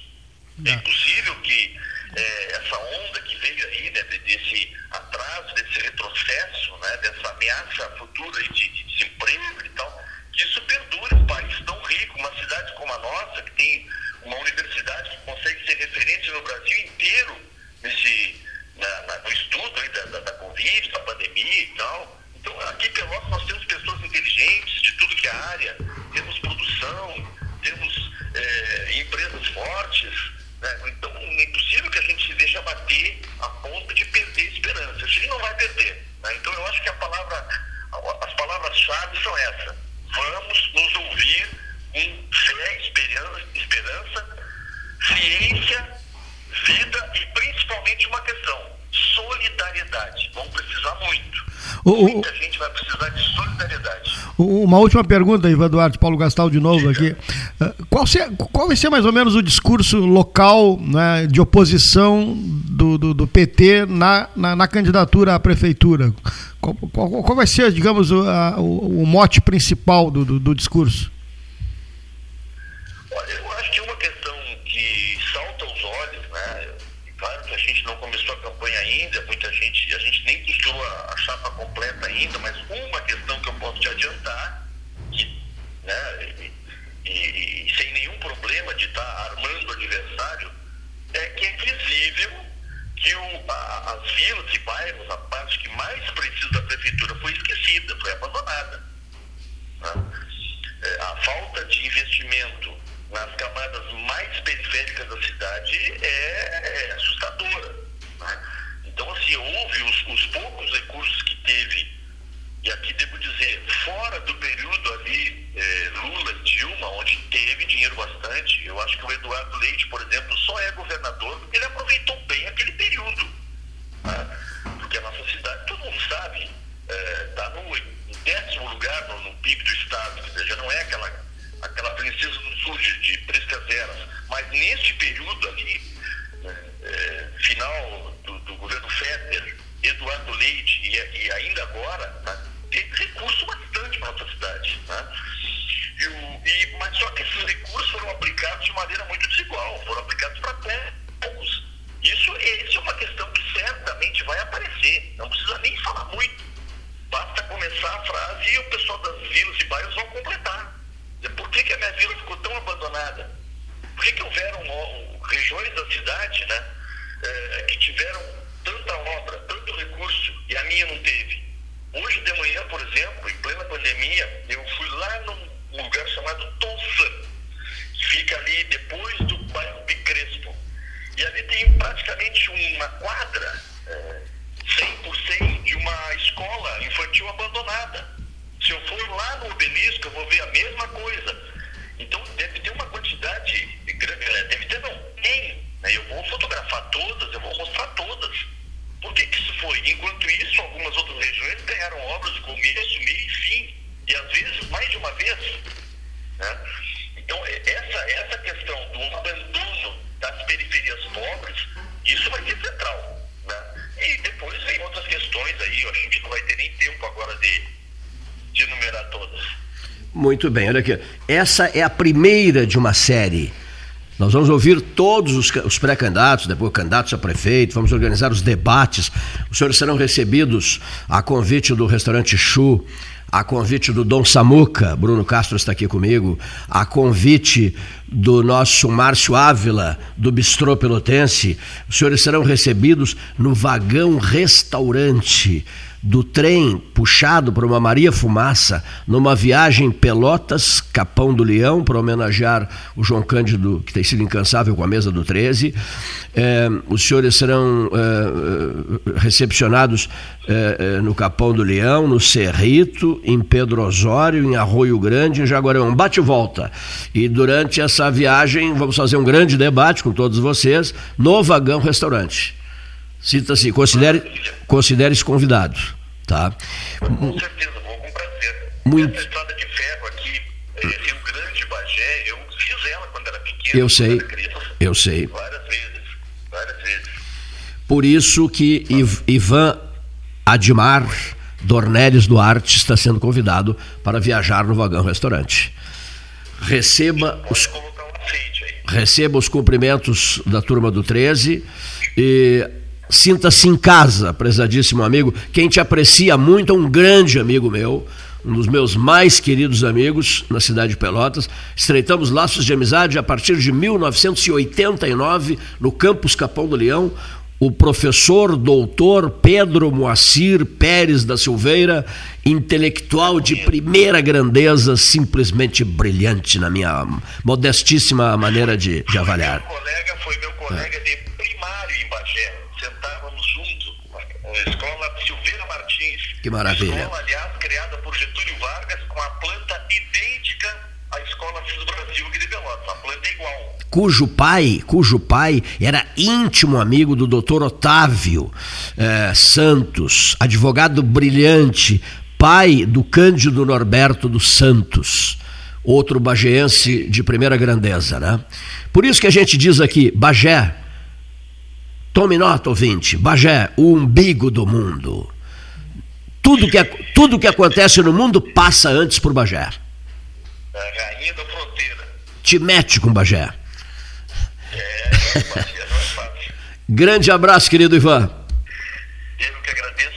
É impossível que é, essa onda que veio aí, né, desse atraso, desse retrocesso, né, dessa ameaça futura de, de desemprego e tal, que isso perdure um país tão rico, uma cidade como a nossa, que tem uma universidade que consegue ser referência no Brasil inteiro nesse, na, na, no estudo aí da, da, da Covid, da pandemia e tal. Então, aqui em Pelotas nós temos pessoas inteligentes de tudo que é área, temos produção, temos é, empresas fortes, né? Então, é impossível que a gente se deixe abater a ponto de perder esperança. A gente não vai perder. Né? Então, eu acho que a palavra, as palavras-chave são essas. Vamos nos ouvir com fé, esperança, esperança, ciência, vida e principalmente uma questão, solidariedade. Vamos precisar muito. Muita gente vai precisar de solidariedade. Uma última pergunta, Ivan Duarte, Paulo Gastal de novo aqui. Eh, qual, qual vai ser mais ou menos o discurso local né, de oposição do, do, do PT na, na, na, candidatura à prefeitura? Qual, qual, qual vai ser, digamos, o, a, o, o mote principal do, do, do discurso? Olha, eu acho que uma questão que salta aos olhos, né? Claro que a gente não começou a campanha ainda, muita gente, a gente nem costurou a chapa completa ainda, mas uma questão que eu posso te adiantar, que, né, e, e, e sem nenhum problema de estar tá armando o adversário, é que é visível que o, a, as vilas e bairros, Muito bem, olha aqui. Essa é a primeira de uma série. Nós vamos ouvir todos os, os pré-candidatos, depois candidatos a prefeito, vamos organizar os debates. Os senhores serão recebidos a convite do restaurante Chu, a convite do Dom Samuca, Bruno Castro está aqui comigo, a convite do nosso Márcio Ávila, do Bistrô Pelotense. Os senhores serão recebidos no vagão restaurante do trem puxado por uma Maria Fumaça numa viagem Pelotas, Capão do Leão, para homenagear o João Cândido, que tem sido incansável com a mesa do 13. É, os senhores serão é, recepcionados é, no Capão do Leão, no Cerrito, em Pedro Osório, em Arroio Grande, em Jaguarão. Bate e volta. E durante essa viagem vamos fazer um grande debate com todos vocês no Vagão Restaurante. Cita-se, considere, considere-se convidado. Tá? Com certeza, vou com prazer. Muito. Essa estrada de ferro aqui, Rio Grande, Bagé, eu fiz ela quando era pequeno. Eu sei, eu sei. Várias vezes, várias vezes. Por isso que Ivan Admar Dornelles Duarte está sendo convidado para viajar no vagão restaurante. Receba os, receba os cumprimentos da turma do 13 e Sinta-se em casa, prezadíssimo amigo. Quem te aprecia muito é um grande amigo meu, um dos meus mais queridos amigos na cidade de Pelotas. Estreitamos laços de amizade a partir de 1989 no campus Capão do Leão. O professor doutor Pedro Moacir Pérez da Silveira, intelectual de primeira grandeza, simplesmente brilhante na minha modestíssima maneira de, de avaliar. Meu colega foi meu colega é. de primário em Bagé escola Silveira Martins. Que maravilha. Escola, aliás, criada por Getúlio Vargas com a planta idêntica à escola Cis Brasil de Pelotas. A planta é igual. Cujo pai, cujo pai era íntimo amigo do doutor Otávio eh, Santos, advogado brilhante, pai do Cândido Norberto dos Santos, outro bageense de primeira grandeza, né? Por isso que a gente diz aqui, Bagé, tome nota, ouvinte, Bagé, o umbigo do mundo. Tudo que, tudo que acontece no mundo passa antes por Bagé. A rainha da fronteira. Te mete com Bagé. É, não é fácil, não é fácil. Grande abraço, querido Ivan. Eu que agradeço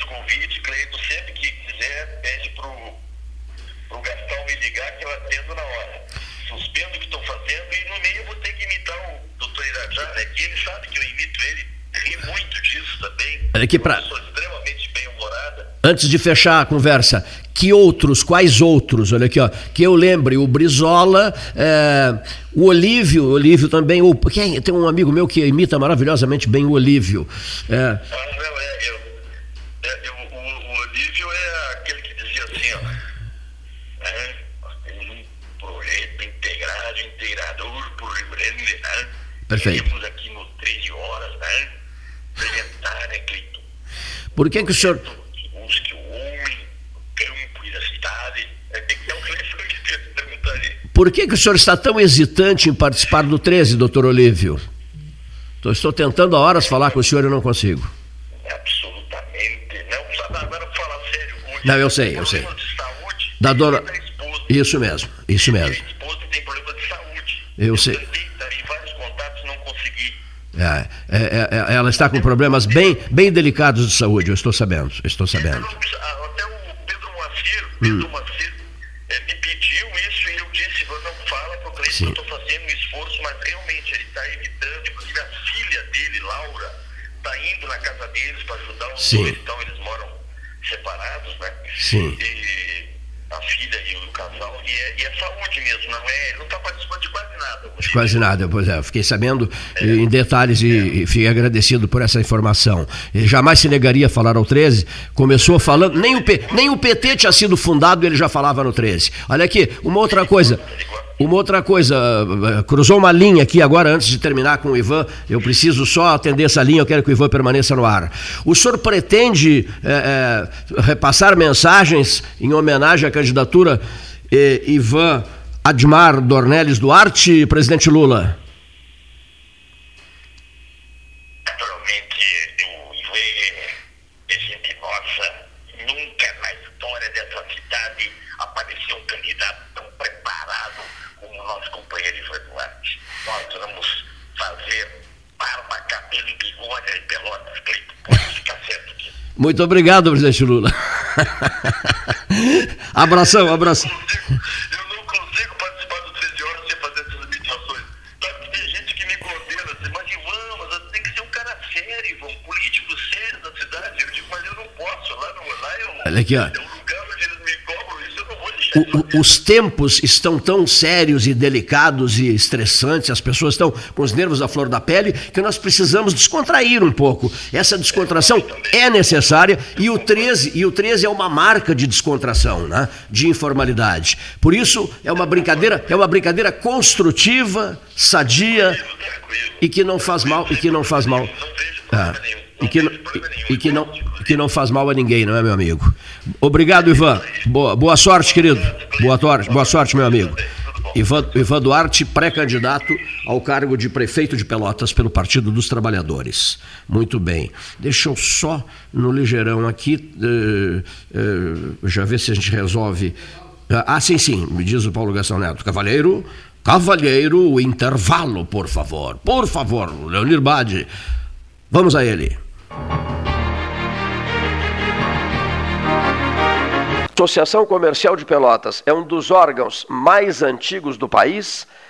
aqui pra- extremamente bem-humorada. Antes de fechar a conversa, que outros, quais outros? Olha aqui, ó, que eu lembre, o Brizola, é, o Olívio, o Olívio também, o, quem, tem um amigo meu que imita maravilhosamente bem o Olívio. É, Ah, não, é, eu, é, eu- o, o Olívio é aquele que dizia assim, ó. É, um projeto integrado, integrador por? Perfeito. Temos aqui no 13 horas, né? Apresentar, né, Cleiton? Por que, que o senhor. É. Por que, que o senhor está tão hesitante em participar do 13, doutor Olívio? Estou tentando há horas falar com o senhor e não consigo. Absolutamente. Não, agora vou falar sério. Hoje, Não, eu sei, eu sei. saúde Da dona- da. Isso mesmo, isso mesmo. esposa tem problema de saúde. Eu sei. É, é, é, ela está com problemas bem, bem delicados de saúde, eu estou sabendo, eu estou sabendo. ah, Até o Pedro Moacir, Hum. Pedro Moacir eh, me pediu isso e eu disse, "Mas não fala pro Cleiton que Sim. eu estou fazendo um esforço, mas realmente ele está evitando, inclusive a filha dele, Laura, está indo na casa deles para ajudar os Sim. dois, então eles moram separados, né? Sim. E a filha e o casal, e é, e é saúde mesmo, não é? Ele não está participando de quase nada. De quase nada, pois é, fiquei sabendo eh, em detalhes e, e fiquei agradecido por essa informação. Ele jamais se negaria a falar ao 13, começou falando, nem o, P- nem o PT tinha sido fundado, ele já falava no 13. Olha aqui, uma outra coisa. Uma outra coisa, eh, cruzou uma linha aqui agora, antes de terminar com o Ivan, eu preciso só atender essa linha, eu quero que o Ivan permaneça no ar. O senhor pretende eh, eh, repassar mensagens em homenagem à candidatura eh, Ivan Admar Dornelles Duarte, presidente Lula? Naturalmente, o Ivan é gente nossa. Nunca na história dessa cidade apareceu um candidato tão preparado como o nosso companheiro Ivan Duarte. Nós vamos fazer barba, cabelo e bigode em Pelotas, Cleiton. Pode ficar certo disso. Muito obrigado, presidente Lula. (laughs) abração, abração. consigo- eu não consigo participar do 13 horas sem fazer essas. Sabe que tem gente que me condena assim, mas Ivan, mas tem que ser um cara sério, um político sério da cidade. Eu digo, mas eu não posso, lá, no, lá eu, Olha aqui, ó. O- os tempos estão tão sérios e delicados e estressantes, as pessoas estão com os nervos à flor da pele, que nós precisamos descontrair um pouco. Essa descontração é necessária e o 13, e o 13 é uma marca de descontração, né? de informalidade. Por isso, é uma brincadeira, é uma brincadeira construtiva, sadia e que não faz mal, e que não faz mal. Ah. E, que, e, que não, que não faz mal a ninguém, não é, meu amigo? Obrigado, Ivan. Boa, boa sorte, querido. Boa, tor- boa sorte, meu amigo. Ivan, Ivan Duarte, pré-candidato ao cargo de prefeito de Pelotas pelo Partido dos Trabalhadores. Muito bem. Deixa eu só no ligeirão aqui, eh, eh, já ver se a gente resolve. Ah, sim, sim, me diz o Paulo Gastão Neto. Cavalheiro, cavalheiro, o intervalo, por favor. Por favor, Leonir Bade. Vamos a ele. Associação Comercial de Pelotas é um dos órgãos mais antigos do país,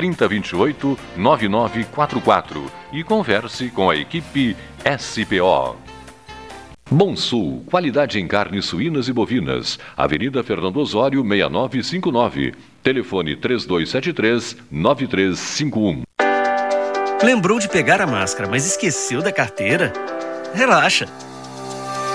3028 9944 e converse com a equipe SPO. Bom Sul, qualidade em carnes suínas e bovinas. Avenida Fernando Osório, 6959. Telefone 3273-9351. Lembrou de pegar a máscara, mas esqueceu da carteira? Relaxa!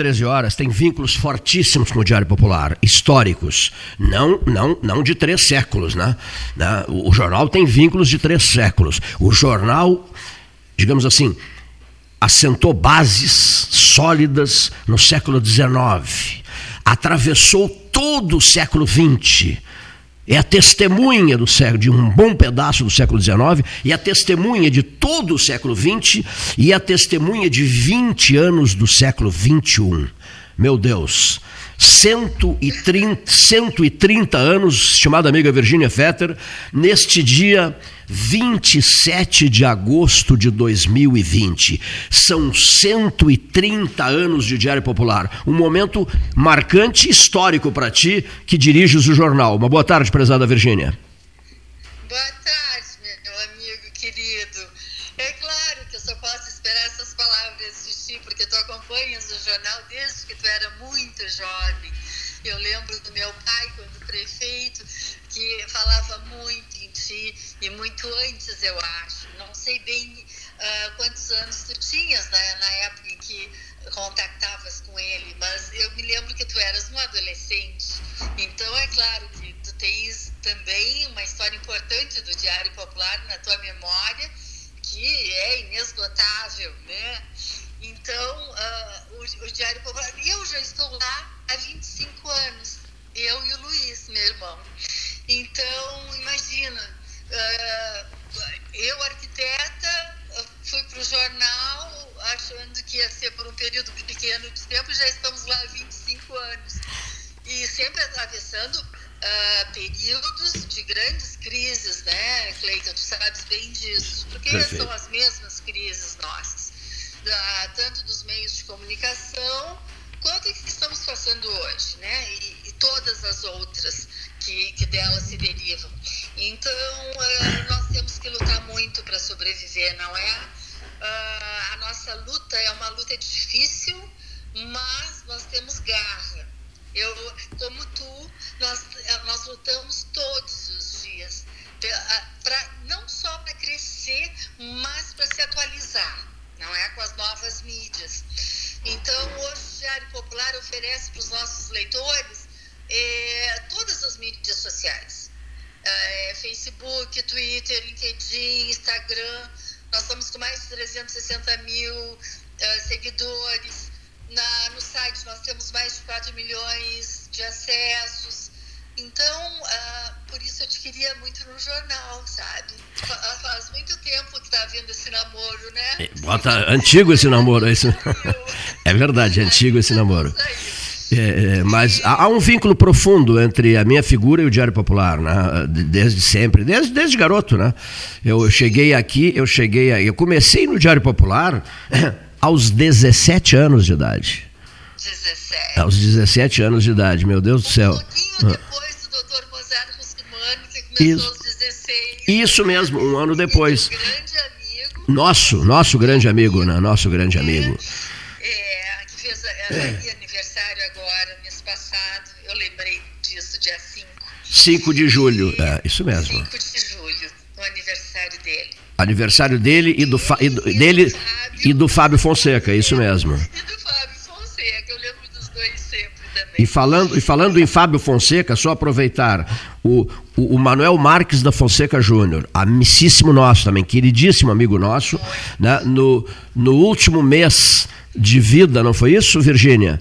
13 Horas tem vínculos fortíssimos com o Diário Popular, históricos, não, não, não de três séculos, né? né? O jornal tem vínculos de três séculos. O jornal, digamos assim, assentou bases sólidas no século XIX, atravessou todo o século XX é a testemunha do século, de um bom pedaço do século XIX, e a testemunha de todo o século XX, e a testemunha de 20 anos do século XXI. Meu Deus, 130, 130 anos, estimada amiga Virginia Fetter, neste dia 27 de agosto de 2020. São 130 anos de Diário Popular. Um momento marcante e histórico para ti que diriges o jornal. Uma boa tarde, prezada Virgínia. Boa tarde, meu amigo querido. É claro que eu só posso esperar essas palavras de ti, porque tu acompanhas o jornal desde que tu era muito jovem. Eu lembro do meu pai, quando prefeito, que falava muito em ti e muito antes, eu acho. Não sei bem uh, quantos anos tu tinhas né, na época em que contactavas com ele, mas eu me lembro que tu eras um adolescente. Então é claro que tu tens também uma história importante do Diário Popular na tua memória, que é inesgotável, né? Então, uh, o, o Diário Popular, eu já estou lá há 25 anos, eu e o Luiz, meu irmão. Então, imagina, uh, eu, arquiteta, fui para o jornal achando que ia ser por um período pequeno de tempo, já estamos lá há 25 anos. E sempre atravessando uh, períodos de grandes crises, né, Cleiton? Tu sabes bem disso, porque Perfeito. são as mesmas crises nossas, da, tanto dos meios de comunicação quanto que estamos passando hoje, né? E, e todas as outras que, que dela se derivam. Então, uh, nós temos que lutar muito para sobreviver, não é? Uh, a nossa luta é uma luta difícil, mas nós temos garra. Eu, como tu, nós, eh, nós lutamos todos os dias, pra, não só para crescer, mas para se atualizar, não é? Com as novas mídias. Então, hoje o Diário Popular oferece para os nossos leitores é, todas as mídias sociais. É, Facebook, Twitter, LinkedIn, Instagram. Nós estamos com mais de 360 mil é, seguidores. Na, no site nós temos mais de 4 milhões de acessos. Então, uh, por isso eu te queria muito no jornal, sabe? Faz muito tempo que está havendo esse namoro, né? É, bota antigo esse namoro, é, isso. (laughs) é verdade, é antigo esse namoro. É, é, mas há, um vínculo profundo entre a minha figura e o Diário Popular, né? Desde sempre, desde, desde garoto, né? Eu cheguei aqui, eu cheguei eu comecei no Diário Popular (clears throat) aos 17 anos de idade. 17. Aos 17 anos de idade, meu Deus do céu. Um pouquinho depois do Dr. Mozart Ruscumani, que começou Isso. aos 16. Isso mesmo, um ano depois. Grande amigo. Nosso, nosso grande amigo, né? Nosso grande amigo. É, que fez é. aniversário agora, mês passado. Eu lembrei disso, dia 5. 5 de julho, é, isso mesmo. 5 de julho, o aniversário dele. Aniversário dele e do, e do, e dele do Fábio, e do Fábio Fonseca, isso mesmo. E do E falando, e falando em Fábio Fonseca, só aproveitar, o, o, o Manuel Marques da Fonseca Júnior, amicíssimo nosso também, queridíssimo amigo nosso, né, no, no último mês de vida, não foi isso, Virgínia?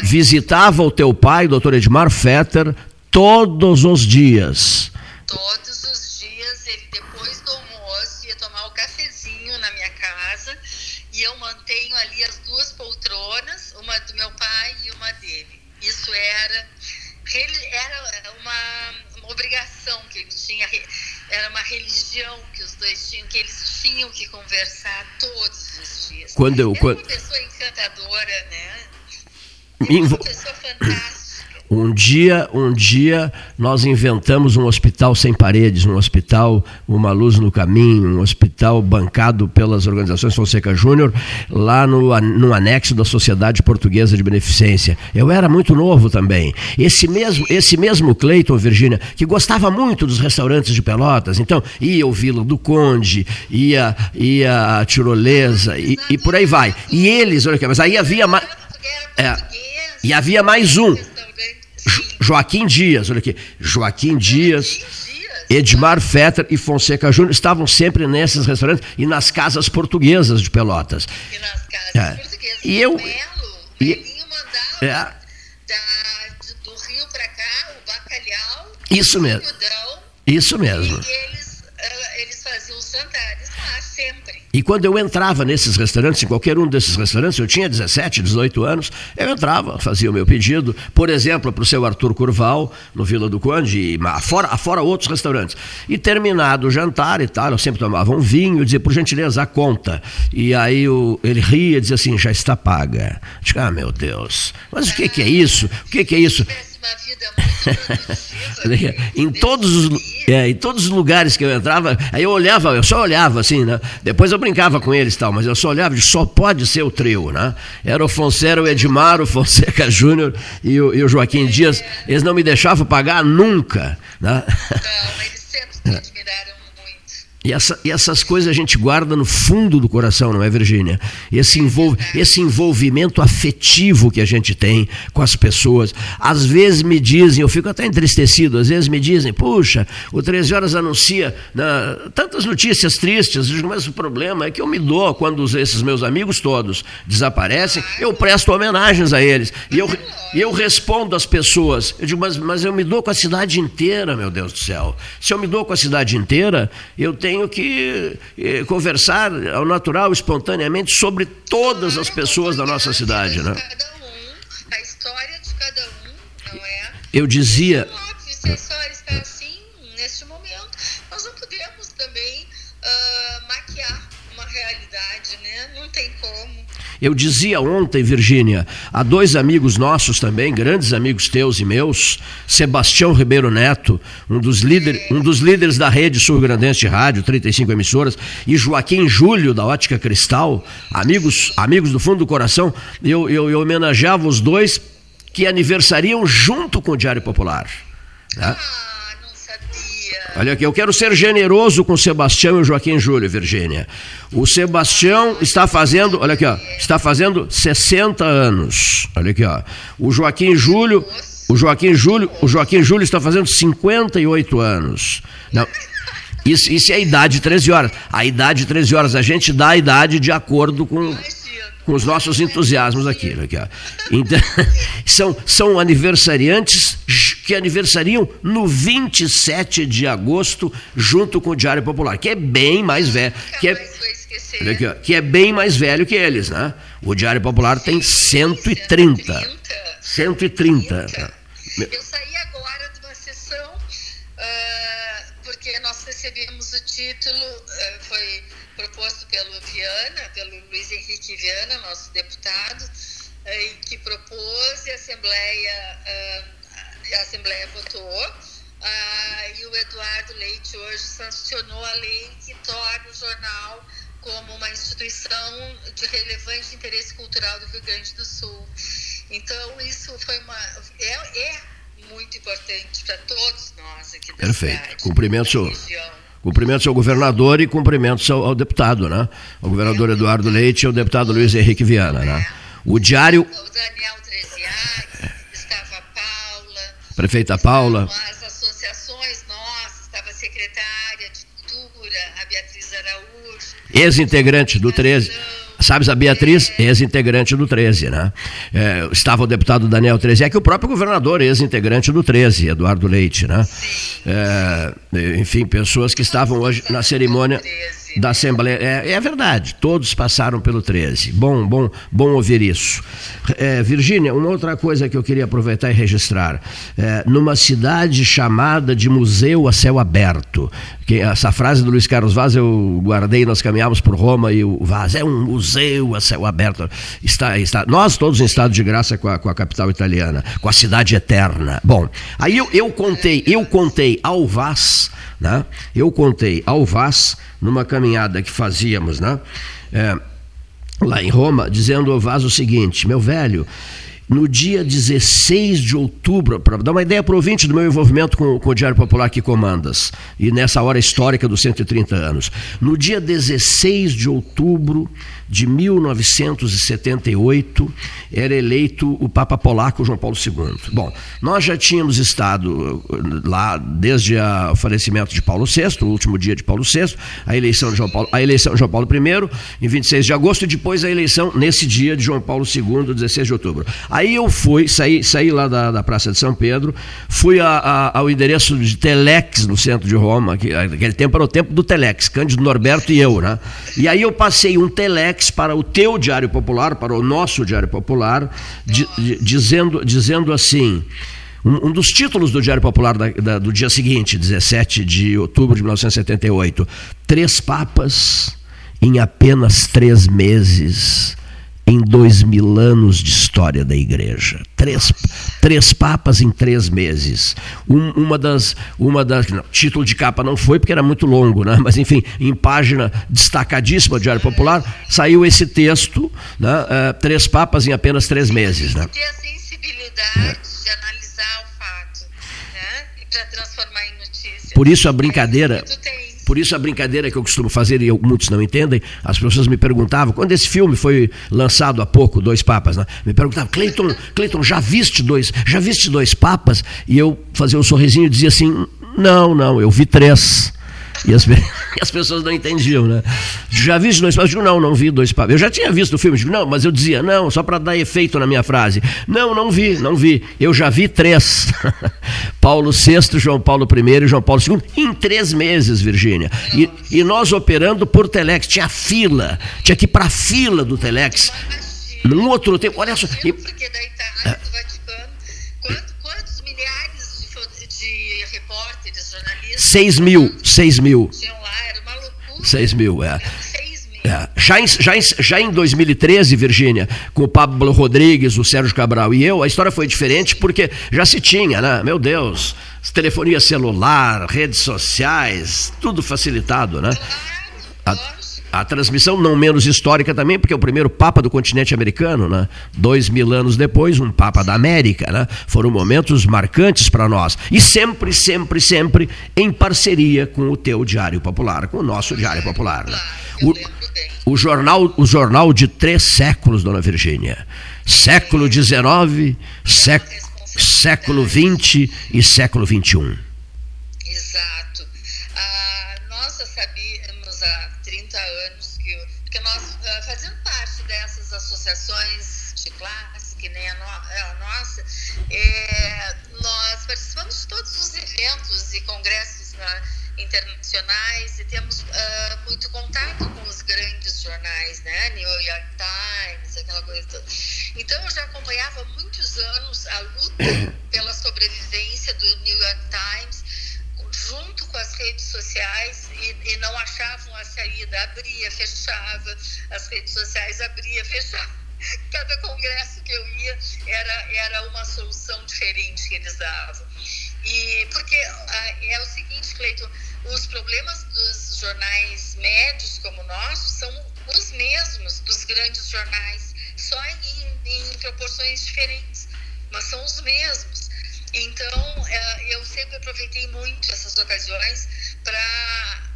Visitava o teu pai, doutor Edmar Fetter, todos os dias. Todos os dias, ele depois do almoço ia tomar o cafezinho na minha casa e eu mantenho ali as duas era uma, uma obrigação que ele tinha era uma religião que os dois tinham, que eles tinham que conversar todos os dias. Quando eu, era quando... uma pessoa encantadora, né? Era uma pessoa fantástica. Um dia, um dia nós inventamos um hospital sem paredes, um hospital uma luz no caminho, um hospital bancado pelas organizações Fonseca Júnior, lá no, no anexo da Sociedade Portuguesa de Beneficência. Eu era muito novo também. Esse mesmo, esse mesmo Cleiton, Virgínia, que gostava muito dos restaurantes de Pelotas, então ia o Vila do Conde, ia, ia a Tirolesa e, e por aí vai. E eles, olha aqui, mas aí havia mais. É, e havia mais um. Joaquim Dias, olha aqui. Joaquim Dias, Edmar Fetter e Fonseca Júnior estavam sempre nesses restaurantes e nas casas portuguesas de Pelotas. E nas casas é. portuguesas. E eu. Melo, o Melinho mandava é. da, do Rio para cá o bacalhau. Isso mesmo. Isso mesmo. E eles, uh, eles faziam os jantares. E quando eu entrava nesses restaurantes, em qualquer um desses restaurantes, eu tinha 17, 18 anos, eu entrava, fazia o meu pedido, por exemplo, para o seu Arthur Curval, no Vila do Conde, afora, afora outros restaurantes. E terminado o jantar e tal, eu sempre tomava um vinho, dizia, por gentileza, a conta. E aí o, ele ria e dizia assim, já está paga. Eu disse, ah, meu Deus, mas o que, que é isso? O que, que é isso? Em todos os é, em todos os lugares que eu entrava, aí eu olhava, eu só olhava assim, né? Depois eu brincava com eles tal, mas eu só olhava e só pode ser o trio, né? Era o Fonseca, o Edmar, o Fonseca (laughs) Júnior e o, e o Joaquim Dias. Eles não me deixavam pagar nunca, né? Não, eles sempre admiraram e, essa, e, essas coisas a gente guarda no fundo do coração, não é, Virgínia? Esse, esse envolvimento afetivo que a gente tem com as pessoas. Às vezes me dizem, eu fico até entristecido, às vezes me dizem, puxa, o 13 Horas anuncia né, tantas notícias tristes, mas o problema é que eu me dou quando esses meus amigos todos desaparecem, eu presto homenagens a eles. E eu, eu respondo às pessoas, eu digo, mas, mas eu me dou com a cidade inteira, meu Deus do céu. Se eu me dou com a cidade inteira, eu tenho tenho que eh, conversar ao natural, espontaneamente, sobre todas as pessoas da nossa cidade. Né? A história de cada um, não é? Eu dizia. Se a história está assim, neste momento, nós não podemos também uh, maquiar uma realidade, né? Não tem como. Eu dizia ontem, Virgínia, a dois amigos nossos também, grandes amigos teus e meus, Sebastião Ribeiro Neto, um dos, líder, um dos líderes da rede sul-grandense de rádio, 35 emissoras, e Joaquim Júlio, da Ótica Cristal, amigos, amigos do fundo do coração, eu, eu, eu homenageava os dois que aniversariam junto com o Diário Popular. Né? Olha aqui, eu quero ser generoso com Sebastião e o Joaquim Júlio, Virgínia. O Sebastião está fazendo, olha aqui, ó, está fazendo 60 anos. Olha aqui, ó. O Joaquim Júlio, o Joaquim Júlio, o Joaquim Júlio está fazendo 58 anos. Não. Isso, isso é a idade 13 horas. A idade 13 horas, a gente dá a idade de acordo com com os nossos entusiasmos aqui. aqui então, (laughs) são, são aniversariantes que aniversariam no 27 de agosto, junto com o Diário Popular, que é bem mais velho. Que é, aqui, que é bem mais velho que eles, né? O Diário Popular tem 130. 130. Eu saí agora de uma sessão, uh, porque nós recebemos o título, uh, foi proposto pelo Viana, pelo Luiz Henrique Viana, nosso deputado, uh, que propôs e a Assembleia a Assembleia votou ah, e o Eduardo Leite hoje sancionou a lei que torna o jornal como uma instituição de relevante interesse cultural do Rio Grande do Sul. Então, isso foi uma. É, é muito importante para todos nós aqui da Perfeito. Cidade, cumprimento, senhor. Cumprimento ao governador e cumprimento ao, ao deputado, né? O governador Eduardo Leite e o deputado Luiz Henrique Viana, né? O diário. O Daniel Treziari, prefeita Paula. As associações nossas, estava a secretária de Cultura, a Beatriz Araújo. Ex-integrante do 13. Sabes, a Beatriz, ex-integrante do 13, né? É, estava o deputado Daniel 13, é que o próprio governador, ex-integrante do 13, Eduardo Leite, né? É, enfim, pessoas que estavam hoje na cerimônia Da? Assembleia. É, é, verdade, todos passaram pelo 13. Bom, bom, bom ouvir isso. É, Virgínia, uma outra coisa que eu queria aproveitar e registrar. É, numa cidade chamada de Museu a Céu Aberto, que essa frase do Luiz Carlos Vaz eu guardei, nós caminhávamos por Roma e o Vaz é um museu a céu aberto. Está, está, nós todos em estado de graça com a, com a capital italiana, com a cidade eterna. Bom, aí eu, eu contei, eu contei ao Vaz, né? Eu contei ao Vaz numa caminhada que fazíamos, né? É, lá em Roma, dizendo ao Vaz o seguinte: meu velho, no dia 16 de outubro, para dar uma ideia para do meu envolvimento com, com, o Diário Popular que comandas, e nessa hora histórica dos 130 anos. No dia 16 de outubro de 1978, era eleito o Papa Polaco João Paulo II. Bom, nós já tínhamos estado uh, lá desde o falecimento de Paulo VI, o último dia de Paulo VI, a eleição de João Paulo, a eleição de João Paulo I, em 26 de agosto, e depois a eleição nesse dia de João Paulo II, 16 de outubro. Aí eu fui, saí, saí lá da, da Praça de São Pedro, fui a, a, ao endereço de Telex, no centro de Roma, que aquele tempo era o tempo do Telex, Cândido Norberto e eu, né? E aí eu passei um Telex para o teu Diário Popular, para o nosso Diário Popular, di, dizendo, dizendo assim. Um, um, dos títulos do Diário Popular da, da, do dia seguinte, 17 de outubro de 1978, Três Papas em apenas três meses em dois mil anos de história da igreja. Três, três papas em três meses. Um, uma das. Uma das não, título de capa não foi porque era muito longo, né? mas enfim, em página destacadíssima do Diário Popular, saiu esse texto: né? Uh, Três papas em apenas três meses. Né? Ter a sensibilidade é. de analisar o fato né? para transformar em notícia. Por isso a brincadeira. É por isso a brincadeira que eu costumo fazer, e muitos não entendem, as pessoas me perguntavam, quando esse filme foi lançado há pouco, Dois Papas, né? me perguntavam, Cleiton, Cleiton, já viste dois, já viste dois papas? E eu fazia um sorrisinho e dizia assim, não, não, eu vi três. E as, (laughs) as, pessoas não entendiam, né? Já viste dois papas? Eu digo, não, não vi dois papas. Eu já tinha visto o filme, eu digo, não, mas eu dizia, não, só para dar efeito na minha frase. Não, não vi, não vi. Eu já vi três. (laughs) Paulo VI, João Paulo I e João Paulo II, em três meses, Virgínia. E, e nós operando por Telex. Tinha fila, tinha que ir para a fila do Telex. Num outro tempo, olha só. E, porque da Itália, do Vaticano, quantos milhares de repórteres, jornalistas. 6 mil, 6 mil. Lá, era uma loucura. 6 mil, é. É. Já, em, já, em, já em 2013, Virgínia, com o Pablo Rodrigues, o Sérgio Cabral e eu, a história foi diferente porque já se tinha, né? Meu Deus, telefonia celular, redes sociais, tudo facilitado, né? A, a transmissão não menos histórica também, porque é o primeiro Papa do continente americano, né? Dois mil anos depois, um Papa da América, né? Foram momentos marcantes para nós. E sempre, sempre, sempre em parceria com o teu Diário Popular, com o nosso Diário Popular. Né? O, o, jornal, o jornal de três séculos, dona Virgínia. Século XIX, século XX e século XXI. Associações de classe, que nem a, no, a nossa, é, nós participamos de todos os eventos e congressos na, internacionais e temos uh, muito contato com os grandes jornais, né? New York Times, aquela coisa toda. Então eu já acompanhava há muitos anos a luta (coughs) pela sobrevivência do New York Times as redes sociais e, e não achavam a saída, abria, fechava, as redes sociais abria, (laughs) fechava. Cada congresso que eu ia era, era uma solução diferente que eles davam. E porque ah, é o seguinte, Cleiton, os problemas dos jornais médios como o nosso são os mesmos dos grandes jornais, só em, em proporções diferentes, mas são os mesmos. Então, é, eu sempre aproveitei muito essas ocasiões para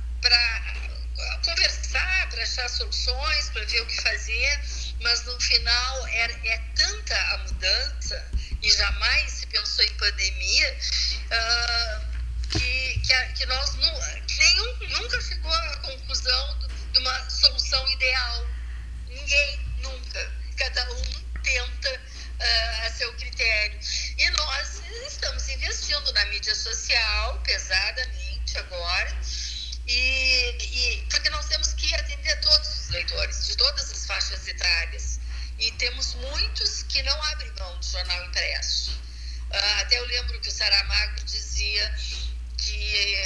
conversar, para achar soluções, para ver o que fazer, mas no final é, é tanta a mudança e jamais se pensou em pandemia. Uh, que, que, que nós nenhum, nunca chegou à conclusão de uma solução ideal. Ninguém, nunca. Cada um tenta uh, a seu critério. E nós estamos investindo na mídia social pesadamente agora E, e, porque nós temos que atender todos os leitores, de todas as faixas etárias. E temos muitos que não abrem mão do jornal impresso. Uh, até eu lembro que o Saramago dizia que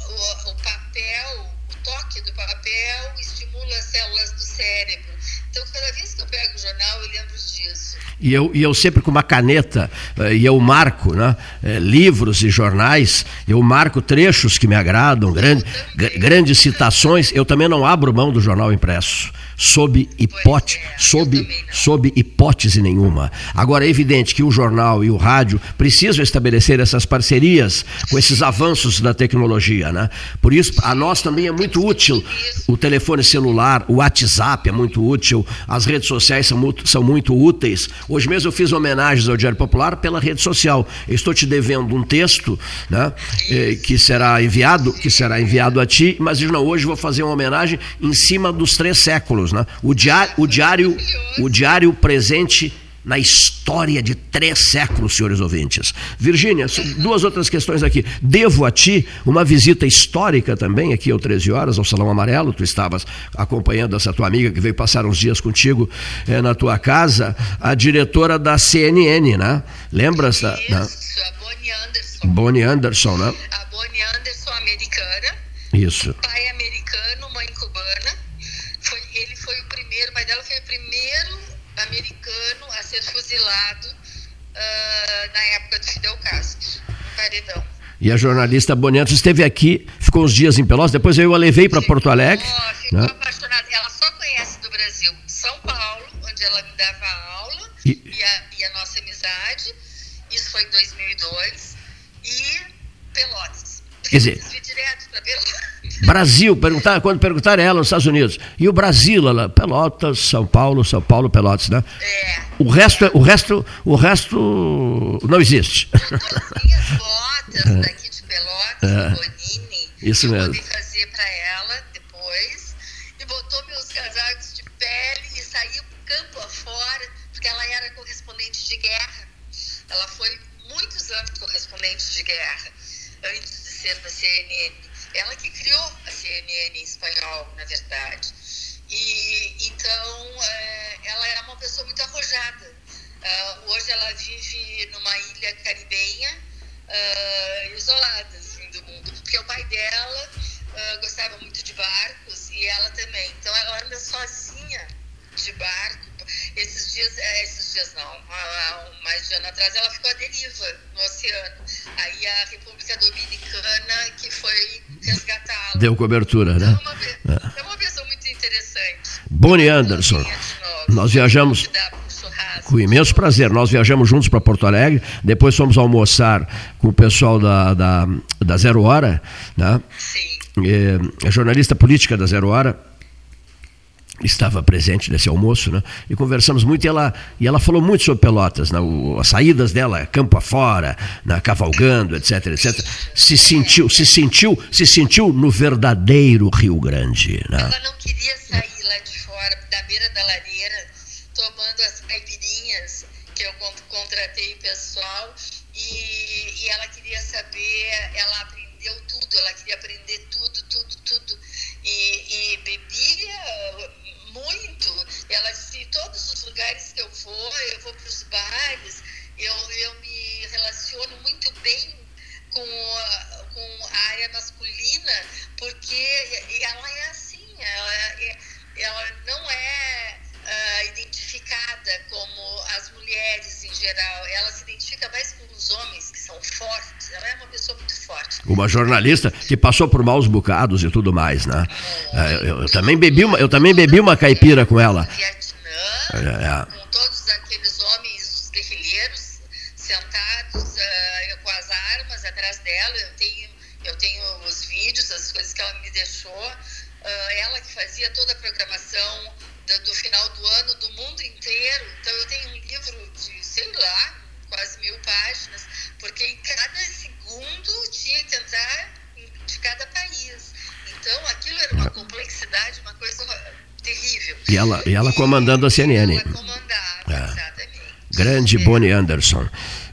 o, o papel, o toque do papel estimula as células do cérebro. Então, cada vez que eu pego o jornal, eu lembro disso. E eu, e eu sempre com uma caneta, eh, e eu marco né, eh, livros e jornais, eu marco trechos que me agradam, grande, grandes citações. Eu também não abro mão do jornal impresso sob hipótese, é, sob, sob hipótese nenhuma. Agora é evidente que o jornal e o rádio precisam estabelecer essas parcerias com esses avanços da tecnologia, né? Por isso a nós também é muito útil o telefone celular, o WhatsApp é muito útil, as redes sociais são muito, são muito úteis. Hoje mesmo eu fiz homenagens ao Diário Popular pela rede social. Eu estou te devendo um texto, né? Eh, que será enviado, que será enviado a ti, mas não hoje vou fazer uma homenagem em cima dos três séculos né? O diário, o diário, o diário presente na história de três séculos, senhores ouvintes. Virgínia, duas outras questões aqui. Devo a ti uma visita histórica também, aqui ao 13 horas, ao Salão Amarelo. Tu estavas acompanhando essa tua amiga que veio passar uns dias contigo é, na tua casa, a diretora da CNN, né? Lembras? Isso, né? a Bonnie Anderson. Bonnie Anderson, né? A Bonnie Anderson, americana. Isso. Pai americano, mãe cubana primeiro, o pai dela foi o primeiro americano a ser fuzilado uh, na época do Fidel Castro, no paredão. E a jornalista Bonito esteve aqui, ficou uns dias em Pelotas, depois eu a levei para Porto Alegre. Ficou né? apaixonada. Ela só conhece do Brasil São Paulo, onde ela me dava aula, e, e, a, e a nossa amizade. Isso foi em 2002. E Pelotas. Quer dizer, direto para Pelotas. Brasil, perguntar, quando perguntaram ela nos Estados Unidos. E o Brasil, ela, Pelotas, São Paulo, São Paulo, Pelotas, né? É. O resto, é, o resto, o resto não existe. Minhas botas (laughs) é. daqui de Pelotas, é. Bonini. Isso mesmo. Eu fazer para ela depois e botou meus casacos de pele e saiu campo afora, porque ela era correspondente de guerra. Ela foi muitos anos correspondente de guerra antes de ser da CNN ela que criou a CNN em espanhol, na verdade. E então é, ela era uma pessoa muito arrojada. Uh, hoje ela vive numa ilha caribenha, uh, isolada assim, do mundo, porque o pai dela uh, gostava muito de barcos e ela também. Então ela anda sozinha de barco. Esses dias, é, esses dias não, há, mais de ano atrás, ela ficou à deriva no oceano. Aí a República Dominicana que foi resgatá-la. Deu cobertura, né? É uma, é. é uma pessoa muito interessante. Bonnie Anderson. Nós viajamos com imenso prazer. Nós viajamos juntos para Porto Alegre, depois fomos almoçar com o pessoal da, da, da Zero Hora, né? Sim. É, jornalista política da Zero Hora estava presente nesse almoço, né? E conversamos muito e ela, e ela falou muito sobre Pelotas, né? O, as saídas dela, campo afora, na cavalgando, etc, etc. Se sentiu, se sentiu, se sentiu no verdadeiro Rio Grande, né? Ela não queria sair lá de fora, da beira da lareira, tomando as caipirinhas que eu contratei o pessoal e, e ela queria saber, ela aprendeu tudo, ela queria aprender tudo, tudo, tudo e, e bebia muito. Ela disse, todos os lugares que eu vou, eu vou para os bares, eu, eu me relaciono muito bem com a, com a área masculina, porque ela é assim, ela, é, ela não é uh, identificada como as mulheres em geral, ela se identifica mais com os homens que são fortes, ela é uma pessoa muito forte. Uma jornalista que passou por maus bocados e tudo mais, né? É, eu, eu, também bebi uma, eu também bebi uma caipira com ela. Vietnã, é, é. com todos aqueles homens, os guerrilheiros, sentados uh, com as armas atrás dela, eu tenho, eu tenho os vídeos, as coisas que ela me deixou, uh, ela que fazia toda a programação do, do final do ano do mundo inteiro. Então eu tenho um livro de, sei lá, quase mil páginas, porque em cada segundo tinha que entrar de cada país. Então aquilo era uma complexidade, uma coisa terrível. E ela, e ela comandando a CNN. Ela comandava, é. exatamente. Grande é. Bonnie Anderson.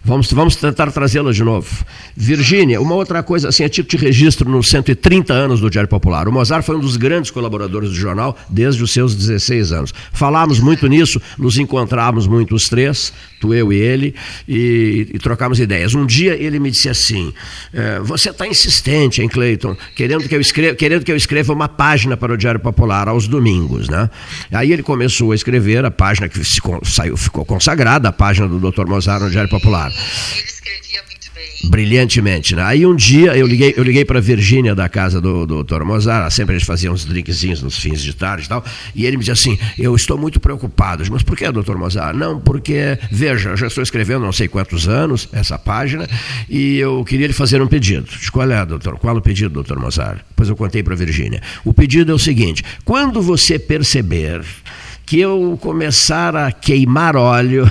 Vamos, vamos tentar trazê-la de novo. Virgínia, uma outra coisa, assim, a título de registro nos 130 anos do Diário Popular. O Mozart foi um dos grandes colaboradores do jornal desde os seus 16 anos. Falávamos muito nisso, nos encontrávamos muito os três, eu e ele, e, e trocávamos ideias. Um dia ele me disse assim: eh, Você está insistente, hein, Cleiton, querendo que, eu escreva, querendo que eu escreva uma página para o Diário Popular aos domingos. Né? Aí ele começou a escrever a página que ficou, saiu, ficou consagrada, a página do Dr. Mozart no Diário Popular. Ele escrevia. Brilhantemente. Né? Aí um dia eu liguei, eu liguei para Virgínia da casa do, do Dr. Mozart, sempre a gente fazia uns drinkzinhos nos fins de tarde e tal, e ele me disse assim: Eu estou muito preocupado. Mas por que, doutor Mozart? Não, porque, veja, eu já estou escrevendo não sei quantos anos essa página e eu queria lhe fazer um pedido. Disse, qual é, doutor? Qual é o pedido, doutor Mozart? Depois eu contei para Virgínia. O pedido é o seguinte: quando você perceber que eu começar a queimar óleo,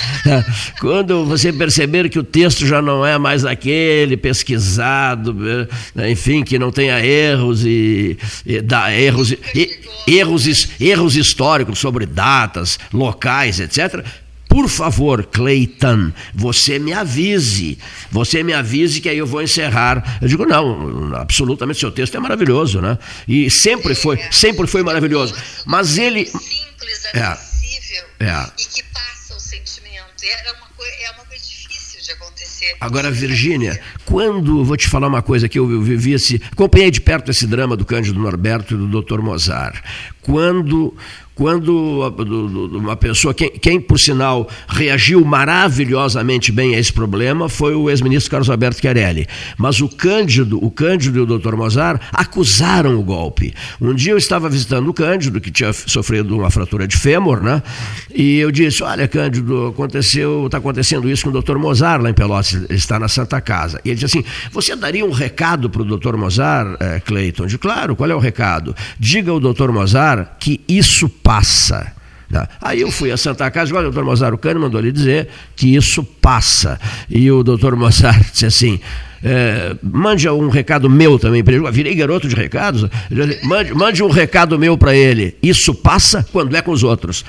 (laughs) quando você perceber que o texto já não é mais aquele pesquisado, eh, enfim, que não tenha erros e, e dá erros, e, erros, erros históricos sobre datas, locais, etc. Por favor, Clayton, você me avise. Você me avise que aí eu vou encerrar. Eu digo, não, absolutamente, seu texto é maravilhoso, né? E sempre foi, sempre foi maravilhoso. Mas ele. Simples, É. acessível É. e que passa o sentimento. Era uma coi- é uma coisa difícil de acontecer. Agora, Virgínia, quando, vou te falar uma coisa que eu vivi esse, acompanhei de perto esse drama do Cândido Norberto e do Dr. Mozart. Quando quando uma pessoa, quem, quem, por sinal reagiu maravilhosamente bem a esse problema foi o ex-ministro Carlos Alberto Chiarelli. Mas o Cândido, o Cândido e o Dr. Mozart acusaram o golpe. Um dia eu estava visitando o Cândido, que tinha sofrido uma fratura de fêmur, né? E eu disse: Olha, Cândido, aconteceu, está acontecendo isso com o Dr. Mozart lá em Pelotas, ele está na Santa Casa. E ele disse assim: Você daria um recado para o Dr. Mozart, eh, Cleiton? Disse, claro, qual é o recado? Diga ao Dr. Mozart que isso passa. Tá? Aí eu fui à Santa Casa e olha, o doutor Mozart, Cano mandou lhe dizer que isso passa. E o doutor Mozart (laughs) disse assim, é, mande um recado meu também para ele. Eu virei garoto de recados. Mande, mande um recado meu para ele. Isso passa quando é com os outros.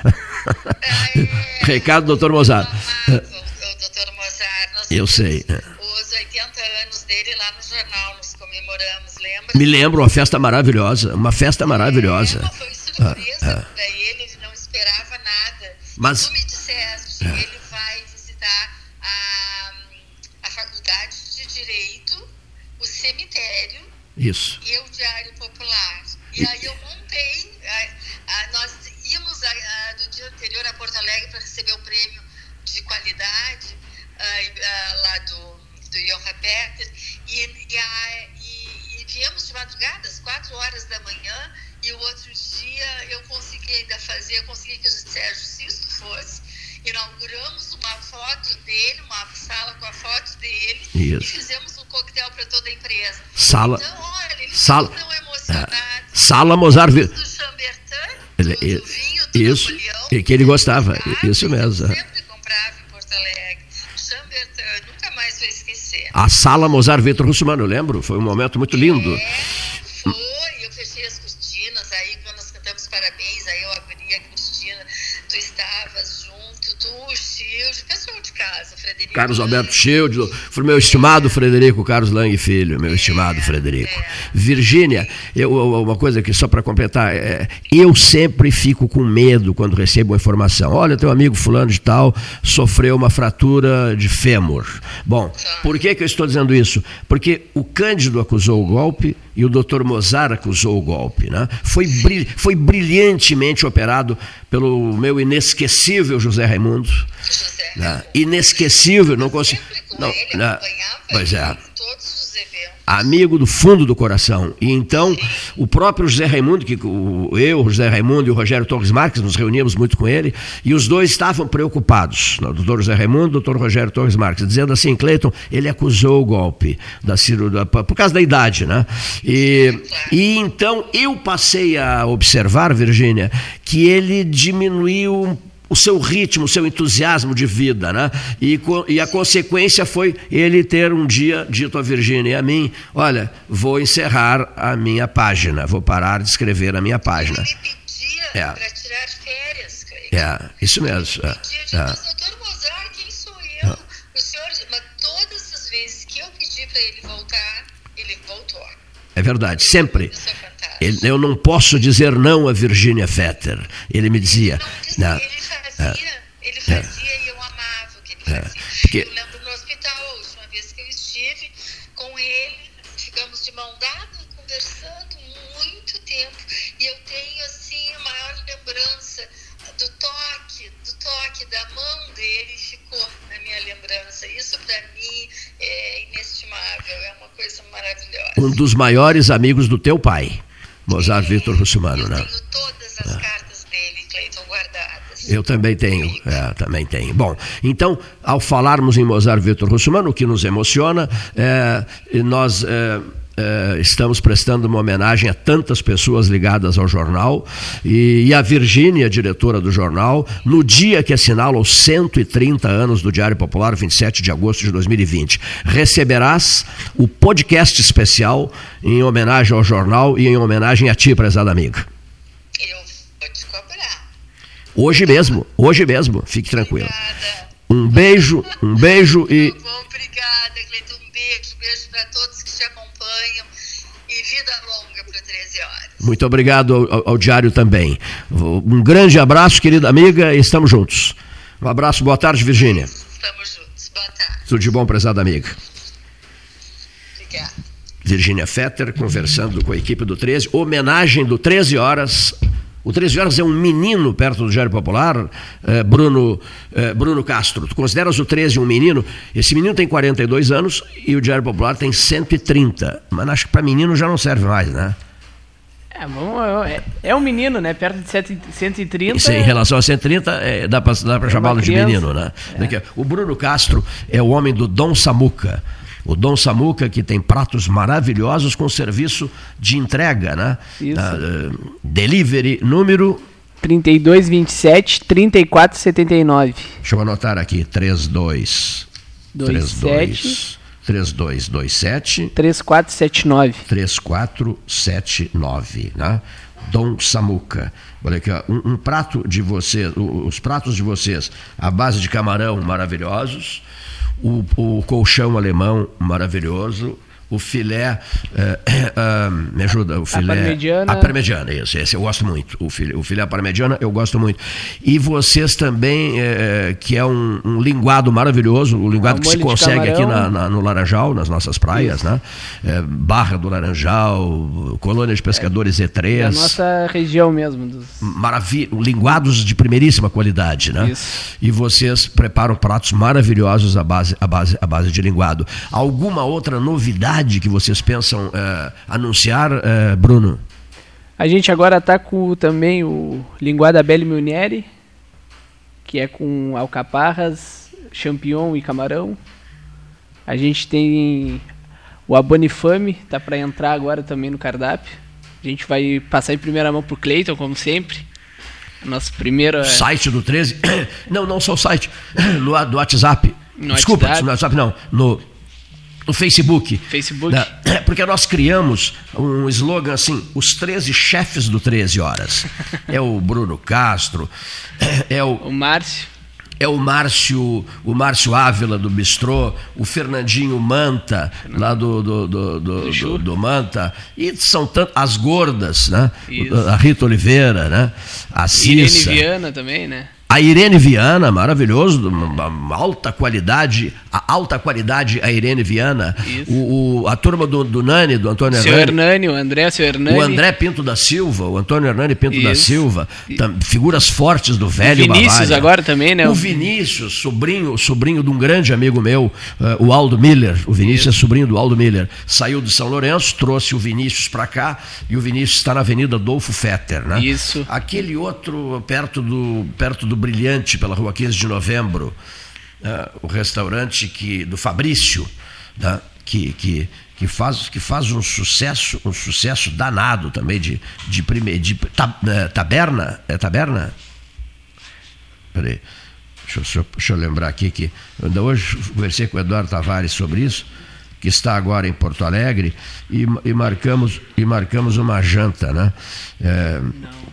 (laughs) recado do doutor Mozart. O doutor Mozart. Eu sei. Os 80 anos dele lá no jornal, nos comemoramos, lembra? Me lembro, uma festa maravilhosa. Uma festa maravilhosa. É, surpresa para ele, ele não esperava nada. Mas- Tu me disseste, ele vai visitar a, a faculdade de Direito, o cemitério Isso. e o Diário Popular. E aí eu montei, a- a- nós íamos a- no dia anterior a Porto Alegre para receber o prêmio de qualidade ah, e, ah, lá do, do Johann Peter e, e, a- e- e viemos de madrugada, às quatro horas da manhã, e o outro dia eu consegui ainda fazer, eu consegui que o Sérgio Sisto fosse. Inauguramos uma foto dele, uma sala com a foto dele, Isso. e fizemos um coquetel para toda a empresa. Sala- Então, olha, eles sala- tão emocionados. Sala Mozart. Do Chambertin, Ele- do, do vinho do Isso, Napoleão. que que ele gostava, comprava, isso mesmo. Eu sempre comprava em Porto Alegre. Chambertin, nunca mais vou esquecer. A sala Mozart Vitor Russumano, eu lembro. Foi um momento muito lindo. É, Carlos Alberto Schild, foi meu estimado Frederico Carlos Lang Filho, meu estimado Frederico. Virgínia, uma coisa que só para completar, é, eu sempre fico com medo quando recebo uma informação. Olha, teu amigo fulano de tal sofreu uma fratura de fêmur. Bom, por que, que eu estou dizendo isso? Porque o Cândido acusou o golpe e o Dr. Mozart acusou o golpe. Né? Foi, foi brilhantemente operado pelo meu inesquecível José Raimundo. José. né? Inesquecível, não consigo. Não, ele, né? acompanhava Pois é. todos. Amigo do fundo do coração. E então, o próprio José Raimundo, que o, eu, o José Raimundo e o Rogério Torres Marques, nos reuníamos muito com ele, e os dois estavam preocupados, o doutor José Raimundo e o doutor Rogério Torres Marques, dizendo assim, Cleiton, ele acusou o golpe da da, por causa da idade, né? E, e então eu passei a observar, Virgínia, que ele diminuiu um o seu ritmo, o seu entusiasmo de vida, né? E, e a consequência foi ele ter um dia dito a Virgínia e a mim: Olha, vou encerrar a minha página, vou parar de escrever a minha página. Ele pedia É. para tirar férias, Cleiton. É, isso mesmo. é, Pedia de é. mas, doutor Mozart, quem sou eu? O para ele voltar, ele voltou. É verdade, sempre. É ele, eu não posso dizer não a Virginia Fetter. Ele me dizia. Ele, não, ele fazia, é, ele fazia é, e eu amava o que ele fazia. Porque, eu lembro no hospital, a última vez que eu estive com ele, ficamos de mão dada, conversando muito tempo. E eu tenho, assim, a maior lembrança do toque, do toque da mão dele ficou na minha lembrança. Isso para mim é inestimável, é uma coisa maravilhosa. Um dos maiores amigos do teu pai, Mozart Vitor Russumano, né? Tenho todas as é. cartas dele, Cleiton, guardadas. Eu também tenho, é, também tenho. Bom, então, ao falarmos em Mozart Vitor Russumano, o que nos emociona, é, nós é, Uh, estamos prestando uma homenagem a tantas pessoas ligadas ao jornal e, e a Virgínia, diretora do jornal, no dia que assinala os 130 anos do Diário Popular, 27 de agosto de 2020. Receberás o podcast especial em homenagem ao jornal e em homenagem a ti, prezada amiga. Eu vou te cobrar. Hoje mesmo, hoje mesmo, fique tranquilo. Um beijo, um beijo e. Obrigada, Cleiton. Beijo, beijo para todos vida longa para 13 horas. Muito obrigado ao, ao, Diário também. Um grande abraço, querida amiga, e estamos juntos. Um abraço, boa tarde, Virgínia. Estamos juntos, boa tarde. Tudo de bom, prezada amiga. Obrigada. Virgínia Fetter conversando com a equipe do 13, homenagem do 13 horas o 13 horas é um menino perto do Diário Popular, eh, Bruno, eh, Bruno Castro. Tu consideras o 13 um menino? Esse menino tem 42 anos e o Diário Popular tem 130. Mas acho que para menino já não serve mais, né? É, é, é um menino, né? Perto de 130. Sim, em relação a 130, é, dá para é chamá-lo de menino, né? É. O Bruno Castro é o homem do Dom Samuca o Dom Samuca, que tem pratos maravilhosos com serviço de entrega, né? Isso. Uh, delivery número 3227 3479. Deixa eu anotar aqui, 32 32 3227 3479 3479, né? Dom Samuca. Olha aqui, ó, um, um prato de vocês, os pratos de vocês, a base de camarão maravilhosos, o, o colchão alemão maravilhoso, o filé, uh, uh, me ajuda, o filé. A parmegiana. A parmegiana, isso, esse eu gosto muito. O filé, o filé parmegiana eu gosto muito. E vocês também, uh, que é um, um, linguado maravilhoso, o linguado que se consegue aqui na, na, no Laranjal, nas nossas praias, isso. né? Barra do Laranjal, Colônia de Pescadores é, E3. É a nossa região mesmo. Dos... Maravilha, linguados de primeiríssima qualidade, né? Isso. E vocês preparam pratos maravilhosos à base, à base, à base de linguado. Alguma outra novidade? Novidade que vocês pensam uh, anunciar, uh, Bruno? A gente agora está com também o Linguada Belle Munieri, que é com alcaparras, champignon e camarão. A gente tem o Abonifame, tá para entrar agora também no cardápio. A gente vai passar em primeira mão pro Cleiton, como sempre. Nosso primeiro. É site do 13? (coughs) Não, não só o site. (coughs) No, do WhatsApp. No Desculpa, WhatsApp. no WhatsApp não. No no Facebook. Facebook. Né? (clears throat) Porque nós criamos um slogan assim: os 13 chefes do 13 horas. É o Bruno Castro, (clears throat) é o. O Márcio. É o Márcio, o Márcio Ávila do Bistrô, o Fernandinho Manta, lá do, do, do, do, do, do Manta, e são tantas, as gordas, né? Isso. A Rita Oliveira, né? A Cissa. Irene Viana também, né? A Irene Viana, maravilhoso, uma alta qualidade, a alta qualidade a Irene Viana. O, o, a turma do, do Nani, do Antônio Seu Hernani. Hernani, o André, seu Hernani. O André Pinto da Silva, o Antônio Hernani Pinto Isso. da Silva. Tam, figuras fortes do velho o Vinícius Bavária. agora também, né? O Vinícius, sobrinho, sobrinho de um grande amigo meu, uh, o Aldo Miller. O Vinícius Isso. é sobrinho do Aldo Miller. Saiu de São Lourenço, trouxe o Vinícius para cá e o Vinícius está na Avenida Adolfo Fetter, né? Isso. Aquele outro perto do, perto do Brilhante, pela rua 15 de novembro, uh, o restaurante que, do Fabrício, né, que, que, que, faz, que faz um sucesso, um sucesso danado também de, de, prime, de uh, taberna. É taberna? Peraí. Deixa eu, deixa eu lembrar aqui que. Ainda hoje conversei com o Eduardo Tavares sobre isso que está agora em Porto Alegre, e, e marcamos, e marcamos uma janta, né? É,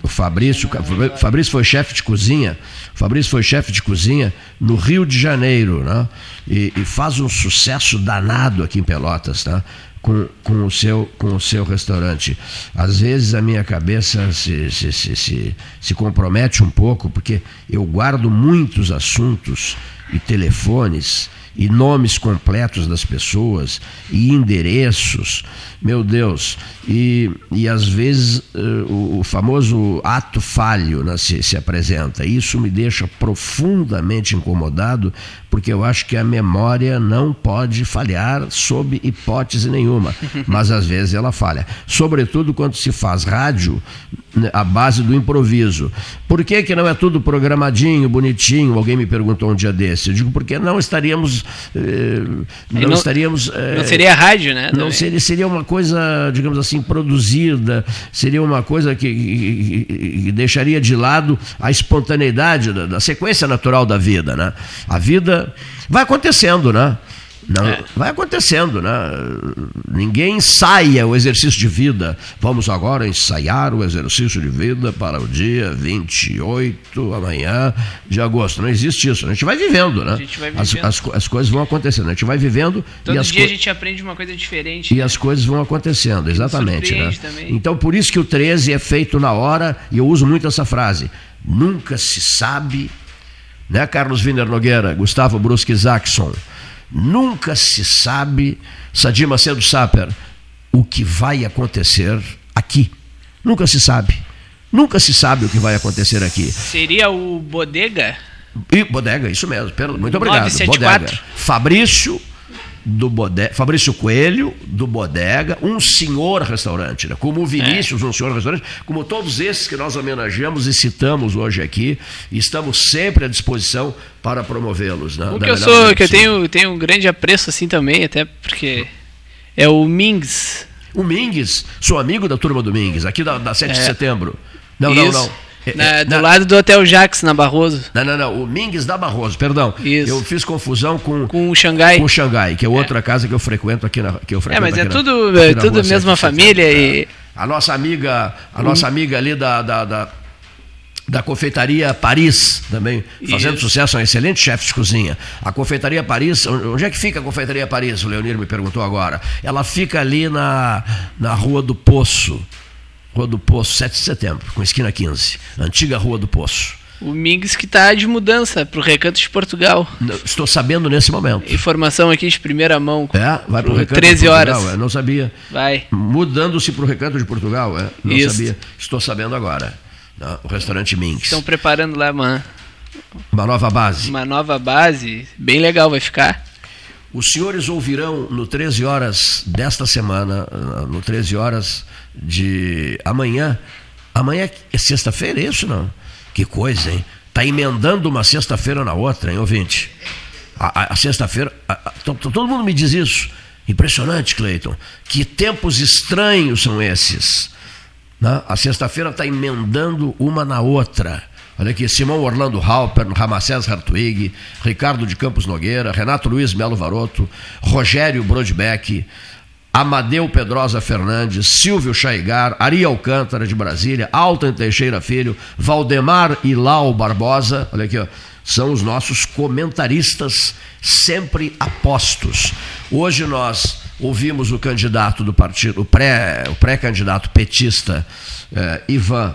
o Fabrício, Fabrício foi chefe de cozinha, Fabrício foi chefe de cozinha no Rio de Janeiro, né? E, e, faz um sucesso danado aqui em Pelotas, tá? Com, com, o seu, com o seu restaurante. Às vezes a minha cabeça se, se, se, se, se compromete um pouco, porque eu guardo muitos assuntos e telefones e nomes completos das pessoas e endereços, meu Deus, e, e às vezes uh, o, o, famoso ato falho né, se, se apresenta. Isso me deixa profundamente incomodado, porque eu acho que a memória não pode falhar sob hipótese nenhuma, (laughs) mas às vezes ela falha. Sobretudo quando se faz rádio né, à base do improviso. Por que, que não é tudo programadinho, bonitinho? Alguém me perguntou um dia desse. Eu digo, porque não estaríamos. Eh, não, não, estaríamos. Eh, não seria rádio, né? Não seria, seria uma coisa, digamos assim, produzida, seria uma coisa que, que, que deixaria de lado a espontaneidade da, da sequência natural da vida, né? A vida vai acontecendo, né? Não, é. Vai acontecendo, né? Ninguém ensaia o exercício de vida. Vamos agora ensaiar o exercício de vida para o dia 28, amanhã de agosto. Não existe isso. A gente vai vivendo, né? Vai vivendo. As, as, as, coisas vão acontecendo. A gente vai vivendo. Todo e dia a gente aprende uma coisa diferente. E né? as coisas vão acontecendo, exatamente. Né? Então, por isso que o 13 é feito na hora, e eu uso muito essa frase. Nunca se sabe né, Carlos Wiener Nogueira, Gustavo Brusque Jackson, nunca se sabe, Sadir Macedo Saper, o que vai acontecer aqui. Nunca se sabe. Nunca se sabe o que vai acontecer aqui. Seria o Bodega? E, bodega, isso mesmo. Muito obrigado. 974. Bodega. Fabrício do Bodega, Fabrício Coelho, do Bodega, um senhor restaurante, né? como o Vinícius, é. um senhor restaurante, como todos esses que nós homenageamos e citamos hoje aqui, e estamos sempre à disposição para promovê-los. Né? Um que eu sou, que eu tenho, tenho um grande apreço assim também, até porque é o Mings. O Mings, sou amigo da turma do Mings, aqui da, da 7 é. de setembro. Não, Isso. não, não. É, na, é, do na, lado do Hotel Jax, na Barroso. Não, não, não. O Mingues da Barroso, perdão. Isso. Eu fiz confusão com, com o Xangai. Com o Xangai, que é outra é. casa que eu frequento aqui na. Que eu frequento é, mas é tudo, na, é tudo mesma família. E... A nossa amiga, a nossa amiga ali da, da, da da Confeitaria Paris, também fazendo Isso. sucesso, é um excelente chefe de cozinha. A Confeitaria Paris, onde é que fica a Confeitaria Paris? O Leonir me perguntou agora. Ela fica ali na, na Rua do Poço. Rua do Poço, 7 de setembro, com esquina 15. Antiga Rua do Poço. O Mings que está de mudança para o Recanto de Portugal. Estou sabendo nesse momento. Informação aqui de primeira mão. É, vai para o Recanto 13 de Portugal, horas. É, não sabia. Vai. Mudando-se para o Recanto de Portugal, é, não Isso. sabia. Estou sabendo agora. Não, o restaurante Mings. Estão preparando lá uma... Uma nova base. Uma nova base, bem legal vai ficar. Os senhores ouvirão no 13 horas desta semana, no 13 horas de amanhã. Amanhã é sexta-feira, é isso não? Que coisa, hein? Está emendando uma sexta-feira na outra, hein, ouvinte? A, a, a sexta-feira. Todo mundo me diz isso. Impressionante, Cleiton. Que tempos estranhos são esses. Né? A sexta-feira está emendando uma na outra. Olha aqui, Simão Orlando Halper, Ramacés Hartwig, Ricardo de Campos Nogueira, Renato Luiz Melo Varoto, Rogério Brodbeck, Amadeu Pedrosa Fernandes, Silvio Chaigar, Ari Alcântara de Brasília, Alton Teixeira Filho, Valdemar Ilau Barbosa, olha aqui, ó, são os nossos comentaristas sempre apostos. Hoje nós ouvimos o candidato do partido, o pré-candidato pré petista eh, Ivan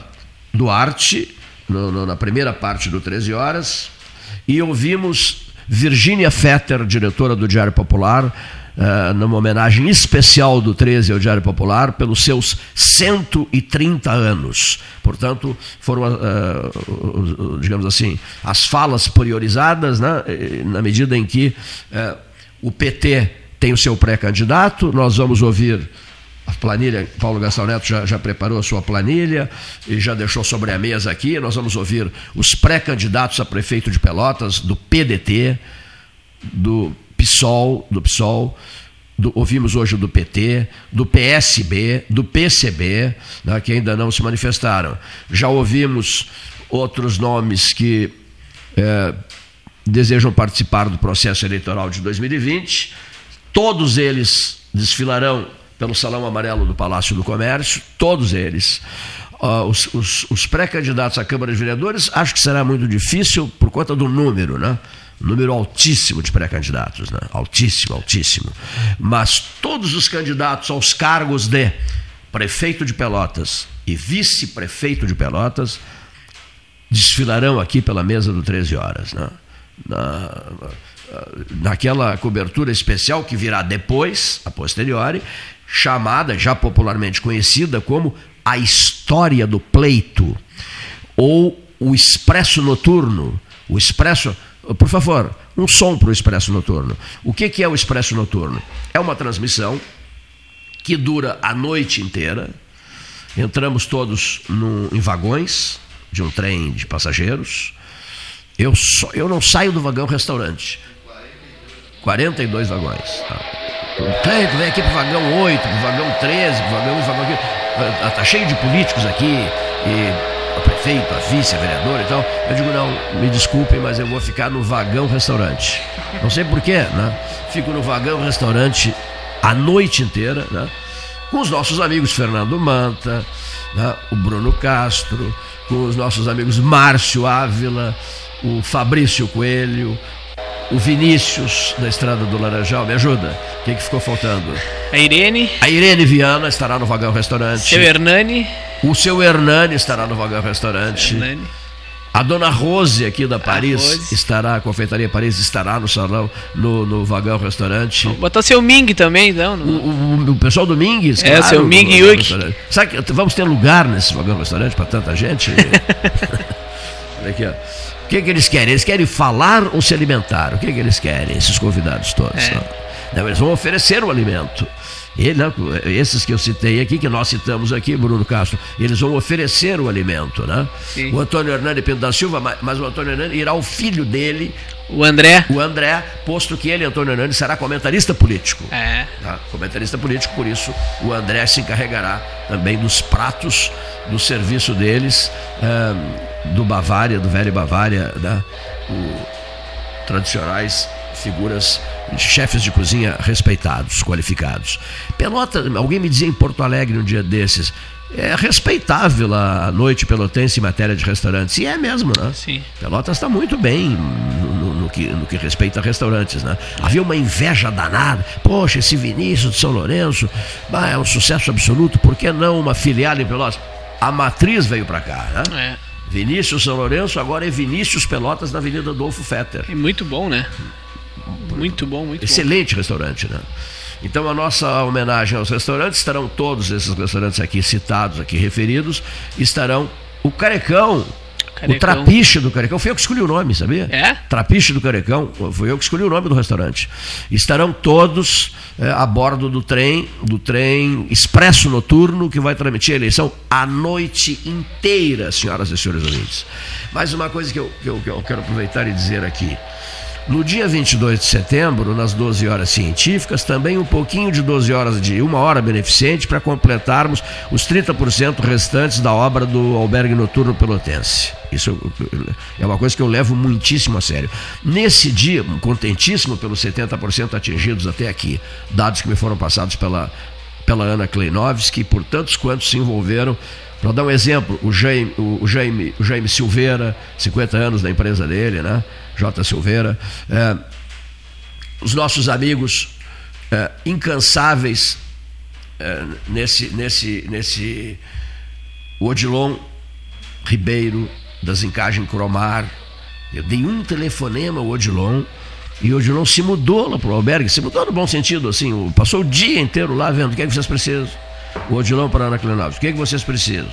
Duarte, no, no, na primeira parte do 13 Horas, e ouvimos Virgínia Fetter, diretora do Diário Popular, uh, numa homenagem especial do 13 ao Diário Popular, pelos seus 130 anos. Portanto, foram, uh, digamos assim, as falas priorizadas, né, na medida em que uh, o PT tem o seu pré-candidato, nós vamos ouvir a planilha, Paulo Gastão Neto já, já, preparou a sua planilha e já deixou sobre a mesa aqui. Nós vamos ouvir os pré-candidatos a prefeito de Pelotas, do PDT, do PSOL, do PSOL, do, ouvimos hoje do PT, do PSB, do PCB, né, que ainda não se manifestaram. Já ouvimos outros nomes que é, desejam participar do processo eleitoral de 2020 Todos eles desfilarão pelo Salão Amarelo do Palácio do Comércio, todos eles. Uh, os, os, os pré-candidatos à Câmara de Vereadores, acho que será muito difícil por conta do número, né? Número altíssimo de pré-candidatos, né? Altíssimo, altíssimo. Mas todos os candidatos aos cargos de prefeito de Pelotas e vice-prefeito de Pelotas desfilarão aqui pela mesa do 13 horas, né? Na, naquela cobertura especial que virá depois, a posteriori, chamada, já popularmente conhecida como a história do pleito, ou o expresso noturno. O expresso, por favor, um som para o expresso noturno. O que, que é o expresso noturno? É uma transmissão que dura a noite inteira. Entramos todos num, em vagões de um trem de passageiros. Eu, só, eu não saio do vagão restaurante. 42 vagões. Tá. Cleiton, vem aqui pro vagão 8, pro vagão 13, pro vagão 1, vagão aqui. Ah, tá cheio de políticos aqui, o prefeito, a vice, a vereadora e tal. Eu digo, não, me desculpem, mas eu vou ficar no vagão restaurante. Não sei porquê, né? Fico no vagão restaurante a noite inteira, né? Com os nossos amigos Fernando Manta, né? o Bruno Castro, com os nossos amigos Márcio Ávila, o Fabrício Coelho, o Vinícius da Estrada do Laranjal, me ajuda. O que, que ficou faltando? A Irene. A Irene Viana estará no Vagão Restaurante. Seu Hernani. O seu Hernani estará no Vagão Restaurante. Hernani. A dona Rose aqui da Paris estará, a confeitaria Paris estará no salão, no, no vagão restaurante. Botou seu Ming também, então. No... O, o, o, pessoal do Ming, É, claro, seu Ming e Yuki. Sabe que vamos ter lugar nesse vagão restaurante para tanta gente? (laughs) Olha aqui, ó. O que, que eles querem? Eles querem falar ou se alimentar? O que, que eles querem, esses convidados todos? É. Não, eles vão oferecer o alimento. Ele, esses que eu citei aqui, que nós citamos aqui, Bruno Castro, eles vão oferecer o alimento, né? Sim. O Antônio Hernani Pinto da Silva, mas o Antônio Hernani irá o filho dele, o André. O André, posto que ele, Antônio Hernani, será comentarista político. É. Tá? Comentarista político, por isso o André se encarregará também dos pratos do serviço deles. Um, do Bavária, do velho Bavária, né? o, tradicionais figuras, chefes de cozinha respeitados, qualificados. Pelota, alguém me dizia em Porto Alegre um dia desses, é respeitável a noite pelotense em matéria de restaurantes. E é mesmo, né? Sim. Pelotas está muito bem no, no, que, no que respeita a restaurantes, né? Havia uma inveja danada. Poxa, esse Vinícius de São Lourenço bah, é um sucesso absoluto. Por que não uma filial em Pelotas? A matriz veio para cá, né? É. Vinícius São Lourenço, agora é Vinícius Pelotas na Avenida Adolfo Fetter. É muito bom, né? Muito bom, muito Excelente bom. restaurante, né? Então a nossa homenagem aos restaurantes estarão todos esses restaurantes aqui citados, aqui referidos, estarão o Carecão, Carecão. O Trapiche do Carecão, foi eu que escolhi o nome, sabia? É? Trapiche do Carecão, foi eu que escolhi o nome do restaurante. Estarão todos é, a bordo do trem, do trem expresso noturno que vai transmitir a eleição a noite inteira, senhoras e senhores ouvintes. Mais uma coisa que eu, que eu, que eu quero aproveitar e dizer aqui. No dia 22 de setembro, nas 12 horas científicas, também um pouquinho de 12 horas de uma hora beneficente para completarmos os 30% restantes da obra do albergue noturno pelotense. Isso é uma coisa que eu levo muitíssimo a sério. Nesse dia, contentíssimo pelos 70% atingidos até aqui, dados que me foram passados pela, pela Ana Kleinovski por tantos quantos se envolveram para dar um exemplo, o Jaime, o, Jaime, o Jaime Silveira, 50 anos da empresa dele, né? J. Silveira, é, os nossos amigos é, incansáveis é, nesse, nesse, nesse Odilon Ribeiro, das Encagem Cromar. Eu dei um telefonema ao Odilon e o Odilon se mudou lá para o albergue, se mudou no bom sentido, assim, passou o dia inteiro lá vendo o que é que vocês precisam. O Odilon para Ana Clenápolis, o que é que vocês precisam?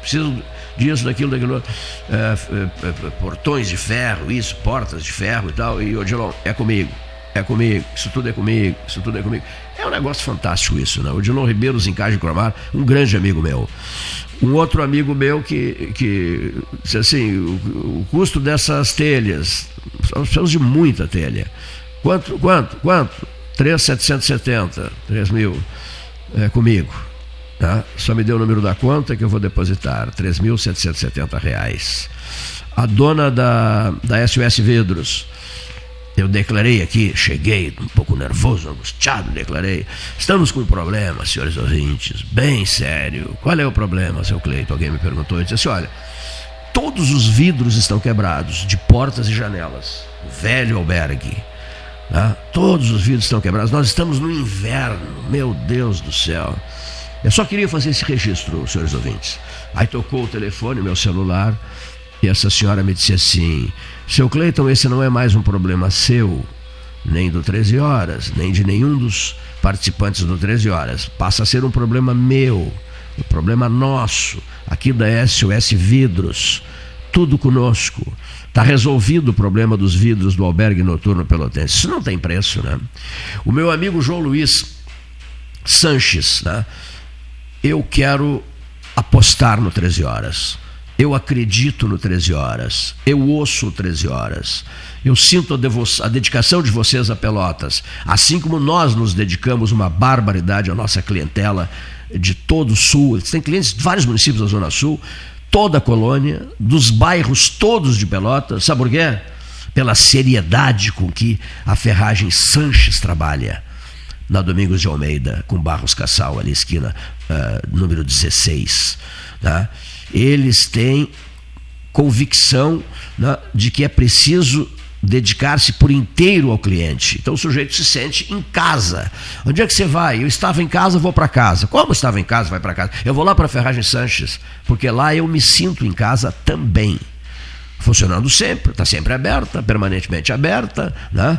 Preciso disso, daquilo, daquilo, é, é, é, portões de ferro, isso, portas de ferro e tal. E o Odilon, é comigo, é comigo, isso tudo é comigo, isso tudo é comigo. É um negócio fantástico isso, né? O Odilon Ribeiro, Zincagem Cromar, um grande amigo meu. Um outro amigo meu que, que disse assim, o, o custo dessas telhas, nós precisamos de muita telha. Quanto, quanto, quanto? 3,770, 3 mil, é comigo. Tá? Só me dê o número da conta que eu vou depositar, R$ 3.770. A dona da, da SOS Vidros, eu declarei aqui, cheguei um pouco nervoso, angustiado, declarei. Estamos com um problema, senhores ouvintes, bem sério. Qual é o problema, seu Cleito? Alguém me perguntou. Eu disse assim: olha, todos os vidros estão quebrados, de portas e janelas. Velho albergue. Né? Todos os vidros estão quebrados. Nós estamos no inverno, meu Deus do céu. Eu só queria fazer esse registro, senhores ouvintes. Aí tocou o telefone, meu celular, e essa senhora me disse assim: seu Cleiton, esse não é mais um problema seu, nem do 13 Horas, nem de nenhum dos participantes do 13 Horas. Passa a ser um problema meu, um problema nosso, aqui da SOS Vidros. Tudo conosco. Está resolvido o problema dos vidros do albergue noturno pelotense. Isso não tem preço, né? O meu amigo João Luiz Sanches, né? Eu quero apostar no 13 Horas. Eu acredito no 13 horas. Eu ouço o 13 horas. Eu sinto a, a, dedicação de vocês a Pelotas. Assim como nós nos dedicamos uma barbaridade à nossa clientela de todo o Sul. Tem clientes de vários municípios da Zona Sul, toda a colônia, dos bairros todos de Pelotas. Sabe por quê? Pela seriedade com que a Ferragem Sanches trabalha. Na Domingos de Almeida, com Barros Cassal, ali esquina uh, número 16. Tá? eles têm convicção né, de que é preciso dedicar-se por inteiro ao cliente. Então o sujeito se sente em casa. Onde é que você vai? Eu estava em casa, vou para casa. Como estava em casa, vai para casa? Eu vou lá para Ferragem Sanches, porque lá eu me sinto em casa também. Funcionando sempre, está sempre aberta, permanentemente aberta, né?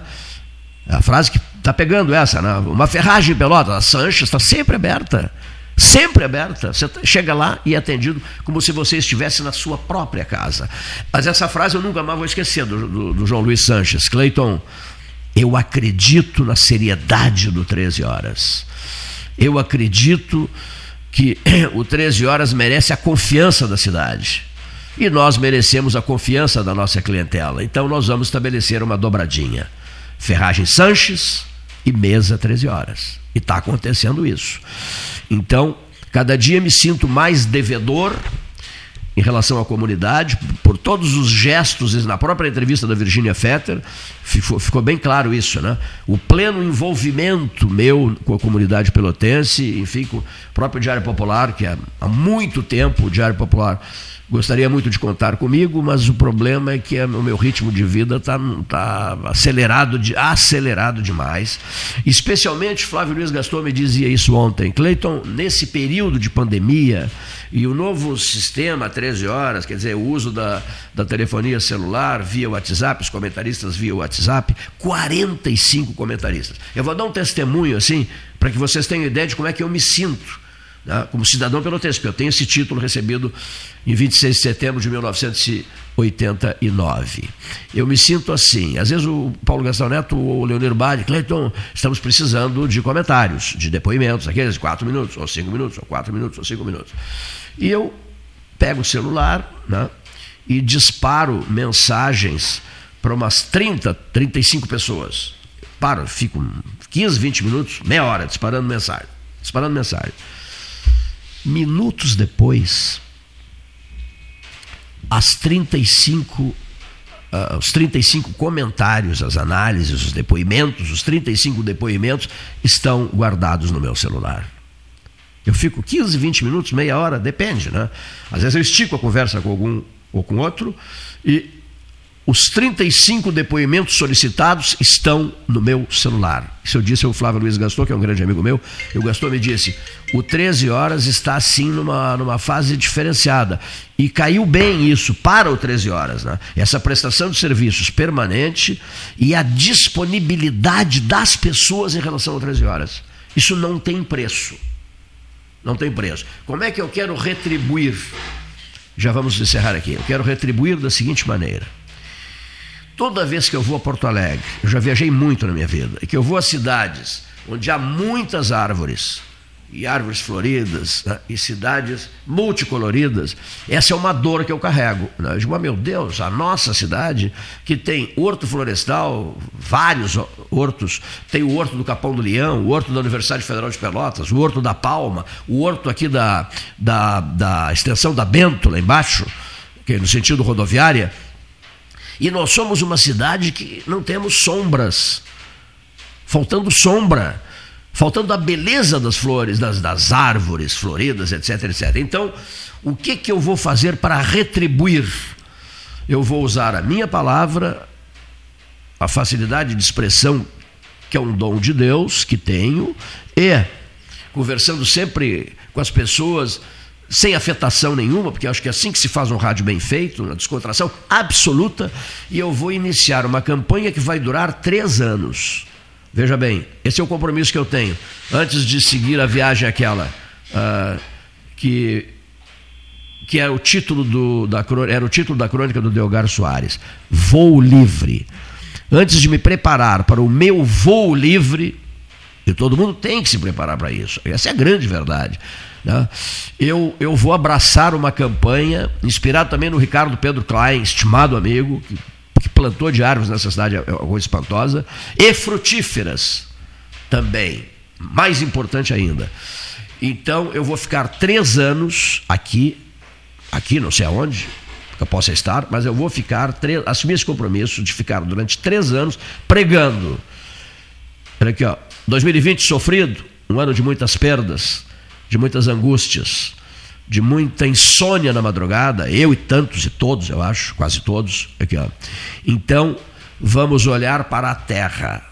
A frase que está pegando essa, né? Uma ferragem pelota, a Sanches está sempre aberta sempre aberta. Você chega lá e é atendido como se você estivesse na sua própria casa. Mas essa frase eu nunca mais vou esquecer do, do, do João Luiz Sanches. Cleiton, eu acredito na seriedade do 13 Horas. Eu acredito que (clears throat) o 13 Horas merece a confiança da cidade. E nós merecemos a confiança da nossa clientela. Então nós vamos estabelecer uma dobradinha. Ferragem Sanches e mesa 13 horas. E está acontecendo isso. Então, cada dia me sinto mais devedor em relação à comunidade, por todos os gestos, na própria entrevista da Virginia Fetter, ficou, ficou, bem claro isso, né? O pleno envolvimento meu com a comunidade pelotense, enfim, com o próprio Diário Popular, que há muito tempo o Diário Popular gostaria muito de contar comigo, mas o problema é que o meu ritmo de vida está tá acelerado, de, acelerado demais. Especialmente, Flávio Luiz Gaston me dizia isso ontem. Cleiton, nesse período de pandemia e o novo sistema, 13 horas, quer dizer, o uso da, da telefonia celular via WhatsApp, os comentaristas via WhatsApp, 45 comentaristas. Eu vou dar um testemunho assim, para que vocês tenham ideia de como é que eu me sinto né, como cidadão pelotense, porque eu tenho esse título recebido em 26 de setembro de 1989. Eu me sinto assim. Às vezes o Paulo Gastão Neto ou o Leonir Bade, Cleiton, estamos precisando de comentários, de depoimentos, aqueles quatro minutos, ou cinco minutos, ou quatro minutos, ou cinco minutos. E eu pego o celular né, e disparo mensagens para umas 30, 35 pessoas. Paro, fico 15, 20 minutos, meia hora disparando mensagem. Disparando mensagem. Minutos depois, as 35, uh, ah, os 35 comentários, as análises, os depoimentos, os 35 depoimentos estão guardados no meu celular. Eu fico 15, 20 minutos, meia hora, depende, né? Às vezes eu estico a conversa com algum ou com outro e os 35 depoimentos solicitados estão no meu celular. Isso eu disse ao Flávio Luiz Gaston, que é um grande amigo meu. O Gaston me disse: o 13 horas está assim numa, numa fase diferenciada. E caiu bem isso para o 13 horas. Né? Essa prestação de serviços permanente e a disponibilidade das pessoas em relação ao 13 horas. Isso não tem preço. Não tem preço. Como é que eu quero retribuir? Já vamos encerrar aqui. Eu quero retribuir da seguinte maneira toda vez que eu vou a Porto Alegre, eu já viajei muito na minha vida, e que eu vou a cidades onde há muitas árvores, e árvores floridas, né, e cidades multicoloridas, essa é uma dor que eu carrego. Né? Eu digo, oh, meu Deus, a nossa cidade, que tem horto florestal, vários hortos, tem o horto do Capão do Leão, o horto da Universidade Federal de Pelotas, o horto da Palma, o horto aqui da, da, da extensão da Bento, lá embaixo, que é no sentido rodoviária, E nós somos uma cidade que não temos sombras, faltando sombra, faltando a beleza das flores, das, das árvores floridas, etc, etc. Então, o que, que eu vou fazer para retribuir? Eu vou usar a minha palavra, a facilidade de expressão, que é um dom de Deus que tenho, e conversando sempre com as pessoas sem afetação nenhuma, porque acho que é assim que se faz um rádio bem feito, uma descontração absoluta, e eu vou iniciar uma campanha que vai durar três anos. Veja bem, esse é o compromisso que eu tenho. Antes de seguir a viagem aquela, uh, que, que era, o título do, da, era o título da crônica do Delgar Soares, Voo Livre. Antes de me preparar para o meu voo livre, e todo mundo tem que se preparar para isso, essa é a grande verdade. Né? Eu, eu vou abraçar uma campanha, inspirado também no Ricardo Pedro Klein, estimado amigo, que, que plantou de árvores nessa cidade, é uma coisa espantosa, e frutíferas também, mais importante ainda. Então eu vou ficar três anos aqui, aqui não sei aonde, eu possa estar, mas eu vou ficar, três, assumir esse compromisso de ficar durante três anos pregando. Olha aqui, ó, 2020 sofrido, um ano de muitas perdas, de muitas angústias, de muita insônia na madrugada, eu e tantos e todos, eu acho, quase todos. Aqui, ó. Então, vamos olhar para a terra.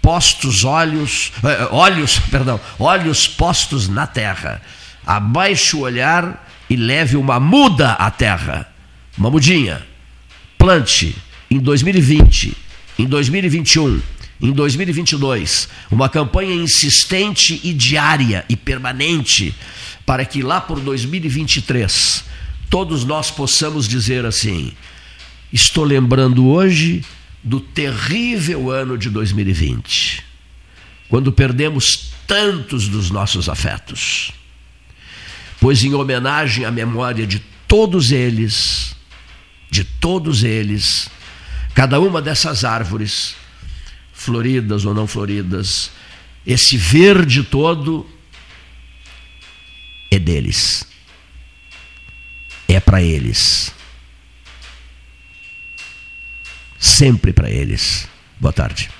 Postos olhos, eh, olhos, (laughs) perdão, olhos postos na terra. Abaixe o olhar e leve uma muda à terra. Uma mudinha. Plante em 2020, em 2021 em 2022, uma campanha insistente e diária e permanente para que lá por 2023 todos nós possamos dizer assim: estou lembrando hoje do terrível ano de 2020, quando perdemos tantos dos nossos afetos. Pois, em homenagem à memória de todos eles, de todos eles, cada uma dessas árvores floridas ou não floridas, esse verde todo é deles. É para eles. Sempre para eles. Boa tarde.